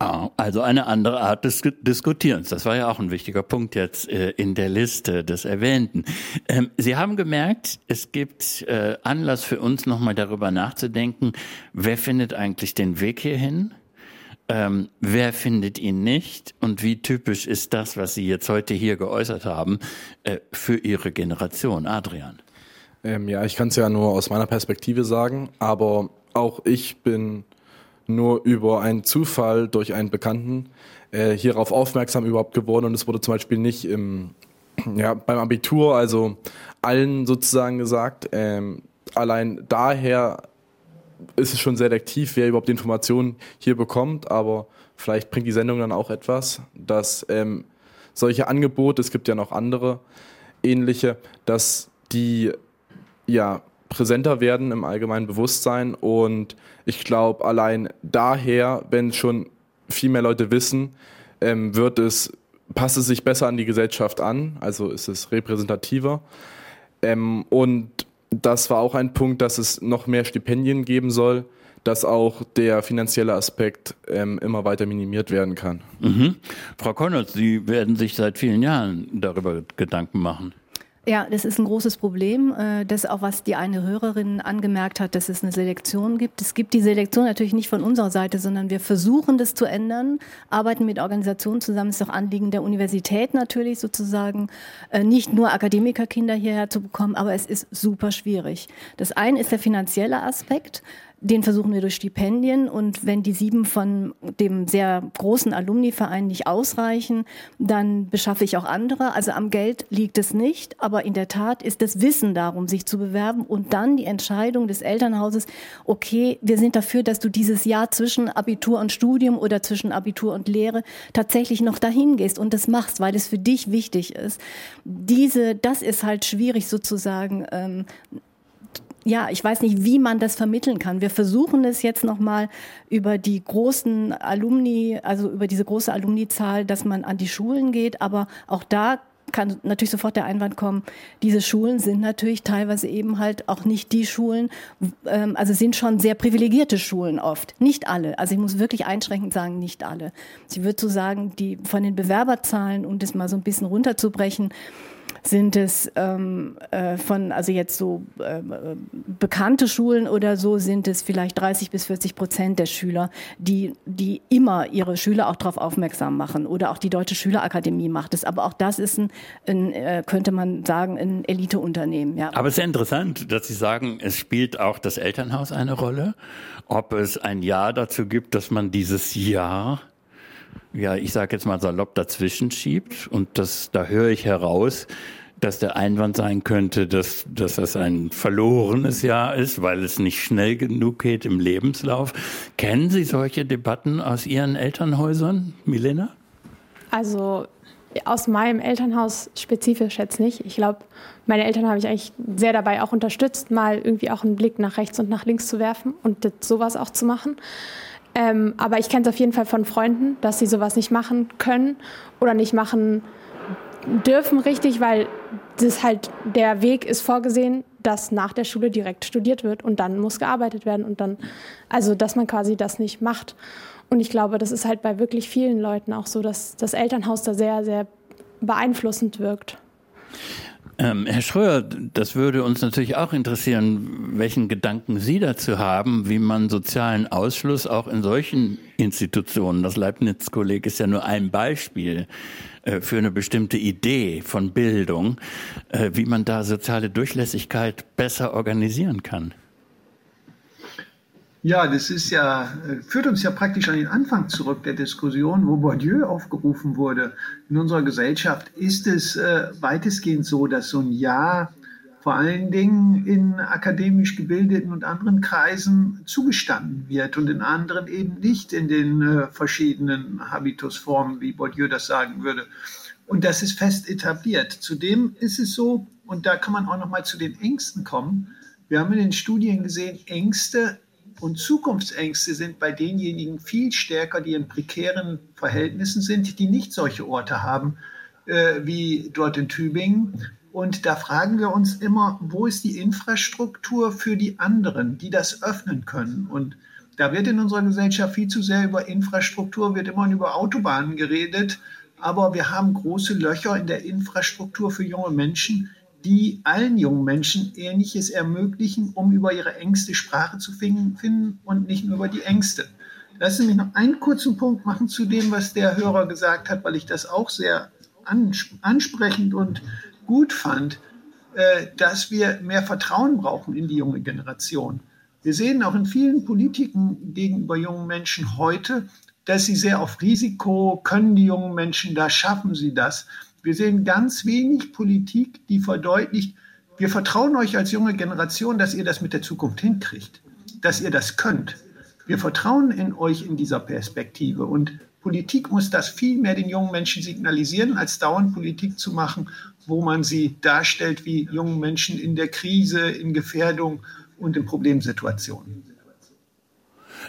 Speaker 2: Ah, also eine andere Art des Diskutierens. Das war ja auch ein wichtiger Punkt jetzt äh, in der Liste des Erwähnten. Ähm, Sie haben gemerkt, es gibt äh, Anlass für uns nochmal darüber nachzudenken, wer findet eigentlich den Weg hierhin? Ähm, wer findet ihn nicht und wie typisch ist das, was Sie jetzt heute hier geäußert haben, äh, für Ihre Generation? Adrian.
Speaker 13: Ähm, ja, ich kann es ja nur aus meiner Perspektive sagen, aber auch ich bin nur über einen Zufall durch einen Bekannten äh, hierauf aufmerksam überhaupt geworden und es wurde zum Beispiel nicht im, ja, beim Abitur, also allen sozusagen gesagt. Ähm, allein daher ist es schon selektiv, wer überhaupt Informationen hier bekommt, aber vielleicht bringt die Sendung dann auch etwas, dass ähm, solche Angebote, es gibt ja noch andere ähnliche, dass die ja präsenter werden im allgemeinen Bewusstsein. Und ich glaube allein daher, wenn schon viel mehr Leute wissen, ähm, wird es passt es sich besser an die Gesellschaft an, also ist es repräsentativer. Ähm, und das war auch ein Punkt, dass es noch mehr Stipendien geben soll, dass auch der finanzielle Aspekt ähm, immer weiter minimiert werden kann.
Speaker 2: Mhm. Frau Connors, Sie werden sich seit vielen Jahren darüber Gedanken machen.
Speaker 6: Ja, das ist ein großes Problem. Äh, das auch, was die eine Hörerin angemerkt hat, dass es eine Selektion gibt. Es gibt die Selektion natürlich nicht von unserer Seite, sondern wir versuchen das zu ändern, arbeiten mit Organisationen zusammen. Es ist auch Anliegen der Universität natürlich sozusagen, äh, nicht nur Akademikerkinder hierher zu bekommen, aber es ist super schwierig. Das eine ist der finanzielle Aspekt. Den versuchen wir durch Stipendien und wenn die sieben von dem sehr großen Alumni-Verein nicht ausreichen, dann beschaffe ich auch andere. Also am Geld liegt es nicht, aber in der Tat ist das Wissen darum, sich zu bewerben und dann die Entscheidung des Elternhauses, okay, wir sind dafür, dass du dieses Jahr zwischen Abitur und Studium oder zwischen Abitur und Lehre tatsächlich noch dahin gehst und das machst, weil es für dich wichtig ist. Diese, das ist halt schwierig sozusagen ähm, ja, ich weiß nicht, wie man das vermitteln kann. Wir versuchen es jetzt nochmal über die großen Alumni, also über diese große Alumni-Zahl, dass man an die Schulen geht. Aber auch da kann natürlich sofort der Einwand kommen, diese Schulen sind natürlich teilweise eben halt auch nicht die Schulen, ähm, also sind schon sehr privilegierte Schulen oft. Nicht alle. Also ich muss wirklich einschränkend sagen, nicht alle. Ich würde so sagen, die von den Bewerberzahlen, um das mal so ein bisschen runterzubrechen, sind es ähm, äh, von, also jetzt so äh, bekannte Schulen oder so, sind es vielleicht 30 bis 40 Prozent der Schüler, die, die immer ihre Schüler auch darauf aufmerksam machen. Oder auch die Deutsche Schülerakademie macht es. Aber auch das ist ein, ein äh, könnte man sagen, ein Eliteunternehmen. Ja.
Speaker 2: Aber es ist interessant, dass Sie sagen, es spielt auch das Elternhaus eine Rolle. Ob es ein Jahr dazu gibt, dass man dieses Jahr ja, ich sage jetzt mal salopp dazwischen schiebt. Und das, da höre ich heraus, dass der Einwand sein könnte, dass, dass das ein verlorenes Jahr ist, weil es nicht schnell genug geht im Lebenslauf. Kennen Sie solche Debatten aus Ihren Elternhäusern, Milena?
Speaker 3: Also aus meinem Elternhaus spezifisch jetzt nicht. Ich glaube, meine Eltern habe ich eigentlich sehr dabei auch unterstützt, mal irgendwie auch einen Blick nach rechts und nach links zu werfen und sowas auch zu machen. Ähm, aber ich kenne es auf jeden Fall von Freunden, dass sie sowas nicht machen können oder nicht machen dürfen, richtig, weil das halt der Weg ist vorgesehen, dass nach der Schule direkt studiert wird und dann muss gearbeitet werden und dann, also dass man quasi das nicht macht. Und ich glaube, das ist halt bei wirklich vielen Leuten auch so, dass das Elternhaus da sehr, sehr beeinflussend wirkt.
Speaker 2: Ähm, Herr Schröer, das würde uns natürlich auch interessieren, welchen Gedanken Sie dazu haben, wie man sozialen Ausschluss auch in solchen Institutionen, das Leibniz-Kolleg ist ja nur ein Beispiel äh, für eine bestimmte Idee von Bildung, äh, wie man da soziale Durchlässigkeit besser organisieren kann.
Speaker 14: Ja, das ist ja, äh, führt uns ja praktisch an den Anfang zurück der Diskussion, wo Bourdieu aufgerufen wurde. In unserer Gesellschaft ist es äh, weitestgehend so, dass so ein Jahr vor allen Dingen in akademisch gebildeten und anderen Kreisen zugestanden wird und in anderen eben nicht in den äh, verschiedenen Habitusformen, wie Bourdieu das sagen würde. Und das ist fest etabliert. Zudem ist es so, und da kann man auch noch mal zu den Ängsten kommen. Wir haben in den Studien gesehen, Ängste und Zukunftsängste sind bei denjenigen viel stärker, die in prekären Verhältnissen sind, die nicht solche Orte haben äh, wie dort in Tübingen. Und da fragen wir uns immer, wo ist die Infrastruktur für die anderen, die das öffnen können? Und da wird in unserer Gesellschaft viel zu sehr über Infrastruktur, wird immer über Autobahnen geredet. Aber wir haben große Löcher in der Infrastruktur für junge Menschen, die allen jungen Menschen Ähnliches ermöglichen, um über ihre Ängste Sprache zu finden und nicht nur über die Ängste. Lassen Sie mich noch einen kurzen Punkt machen zu dem, was der Hörer gesagt hat, weil ich das auch sehr ansprechend und gut fand, äh, dass wir mehr Vertrauen brauchen in die junge Generation. Wir sehen auch in vielen Politiken gegenüber jungen Menschen heute, dass sie sehr auf Risiko, können die jungen Menschen das, schaffen sie das. Wir sehen ganz wenig Politik, die verdeutlicht, wir vertrauen euch als junge Generation, dass ihr das mit der Zukunft hinkriegt, dass ihr das könnt. Wir vertrauen in euch in dieser Perspektive und Politik muss das viel mehr den jungen Menschen signalisieren, als dauernd Politik zu machen, wo man sie darstellt wie jungen Menschen in der Krise, in Gefährdung und in Problemsituationen.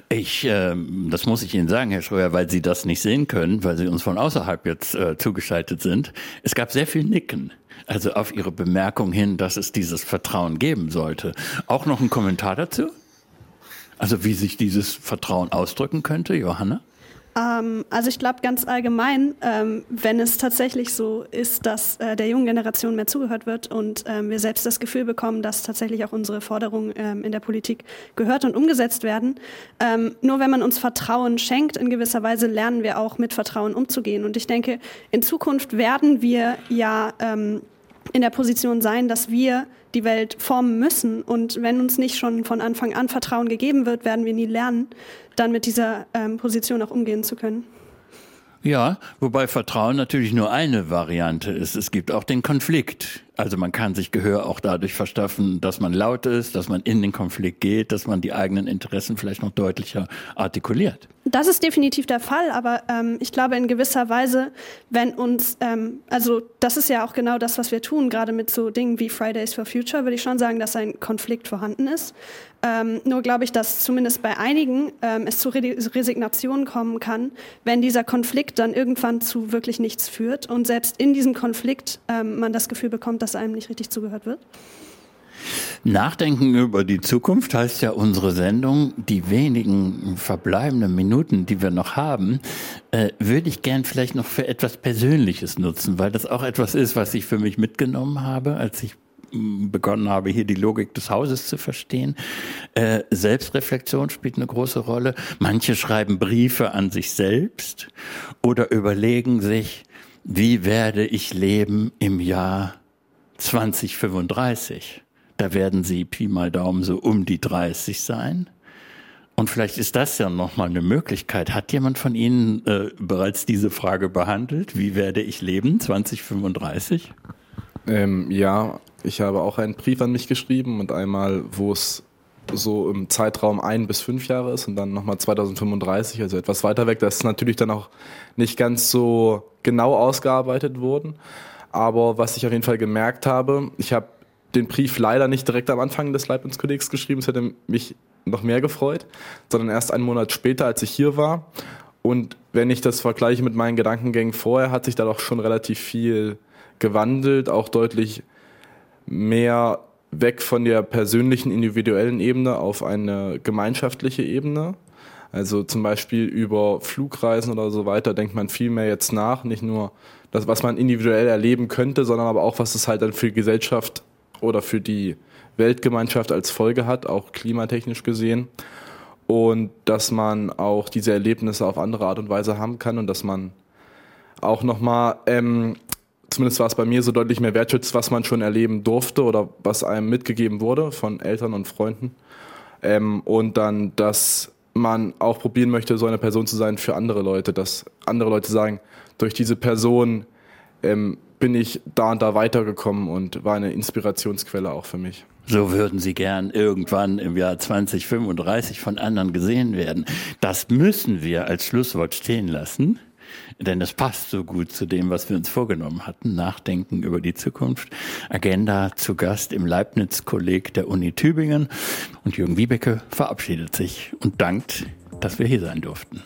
Speaker 2: Ich, äh, das muss ich Ihnen sagen, Herr Schröer, weil Sie das nicht sehen können, weil Sie uns von außerhalb jetzt äh, zugeschaltet sind. Es gab sehr viel Nicken. Also auf Ihre Bemerkung hin, dass es dieses Vertrauen geben sollte. Auch noch ein Kommentar dazu? Also wie sich dieses Vertrauen ausdrücken könnte, Johanna?
Speaker 5: Ähm, also ich glaube ganz allgemein, ähm, wenn es tatsächlich so ist, dass äh, der jungen Generation mehr zugehört wird und ähm, wir selbst das Gefühl bekommen, dass tatsächlich auch unsere Forderungen ähm, in der Politik gehört und umgesetzt werden. Ähm, nur wenn man uns Vertrauen schenkt, in gewisser Weise lernen wir auch mit Vertrauen umzugehen. Und ich denke, in Zukunft werden wir ja ähm, in der Position sein, dass wir die Welt formen müssen. Und wenn uns nicht schon von Anfang an Vertrauen gegeben wird, werden wir nie lernen, dann mit dieser ähm, Position auch umgehen zu können.
Speaker 2: Ja, wobei Vertrauen natürlich nur eine Variante ist. Es gibt auch den Konflikt. Also man kann sich Gehör auch dadurch verstaffen, dass man laut ist, dass man in den Konflikt geht, dass man die eigenen Interessen vielleicht noch deutlicher artikuliert.
Speaker 5: Das ist definitiv der Fall, aber ähm, ich glaube in gewisser Weise, wenn uns, ähm, also das ist ja auch genau das, was wir tun, gerade mit so Dingen wie Fridays for Future, würde ich schon sagen, dass ein Konflikt vorhanden ist. Ähm, nur glaube ich, dass zumindest bei einigen ähm, es zu Re Resignation kommen kann, wenn dieser Konflikt dann irgendwann zu wirklich nichts führt und selbst in diesem Konflikt ähm, man das Gefühl bekommt, dass einem nicht richtig zugehört wird.
Speaker 2: Nachdenken über die Zukunft heißt ja unsere Sendung. Die wenigen verbleibenden Minuten, die wir noch haben, äh, würde ich gern vielleicht noch für etwas Persönliches nutzen, weil das auch etwas ist, was ich für mich mitgenommen habe, als ich begonnen habe, hier die Logik des Hauses zu verstehen. Äh, Selbstreflexion spielt eine große Rolle. Manche schreiben Briefe an sich selbst oder überlegen sich, wie werde ich leben im Jahr 2035? Da werden sie Pi mal Daumen so um die 30 sein. Und vielleicht ist das ja nochmal eine Möglichkeit. Hat jemand von Ihnen äh, bereits diese Frage behandelt? Wie werde ich leben 2035?
Speaker 13: Ähm, ja, ich habe auch einen Brief an mich geschrieben und einmal, wo es so im Zeitraum ein bis fünf Jahre ist und dann nochmal 2035, also etwas weiter weg. Das ist natürlich dann auch nicht ganz so genau ausgearbeitet worden. Aber was ich auf jeden Fall gemerkt habe, ich habe den Brief leider nicht direkt am Anfang des Leibniz-Kollegs geschrieben. Es hätte mich noch mehr gefreut, sondern erst einen Monat später, als ich hier war. Und wenn ich das vergleiche mit meinen Gedankengängen vorher, hat sich da doch schon relativ viel gewandelt, auch deutlich mehr weg von der persönlichen, individuellen Ebene auf eine gemeinschaftliche Ebene. Also zum Beispiel über Flugreisen oder so weiter denkt man viel mehr jetzt nach, nicht nur das, was man individuell erleben könnte, sondern aber auch, was es halt dann für die Gesellschaft oder für die Weltgemeinschaft als Folge hat, auch klimatechnisch gesehen. Und dass man auch diese Erlebnisse auf andere Art und Weise haben kann und dass man auch nochmal, ähm, zumindest war es bei mir so deutlich mehr wertschätzt, was man schon erleben durfte oder was einem mitgegeben wurde von Eltern und Freunden. Ähm, und dann, dass man auch probieren möchte, so eine Person zu sein für andere Leute, dass andere Leute sagen, durch diese Person ähm, bin ich da und da weitergekommen und war eine Inspirationsquelle auch für mich.
Speaker 2: So würden Sie gern irgendwann im Jahr 2035 von anderen gesehen werden. Das müssen wir als Schlusswort stehen lassen, denn es passt so gut zu dem, was wir uns vorgenommen hatten. Nachdenken über die Zukunft. Agenda zu Gast im Leibniz-Kolleg der Uni Tübingen. Und Jürgen Wiebeke verabschiedet sich und dankt, dass wir hier sein durften.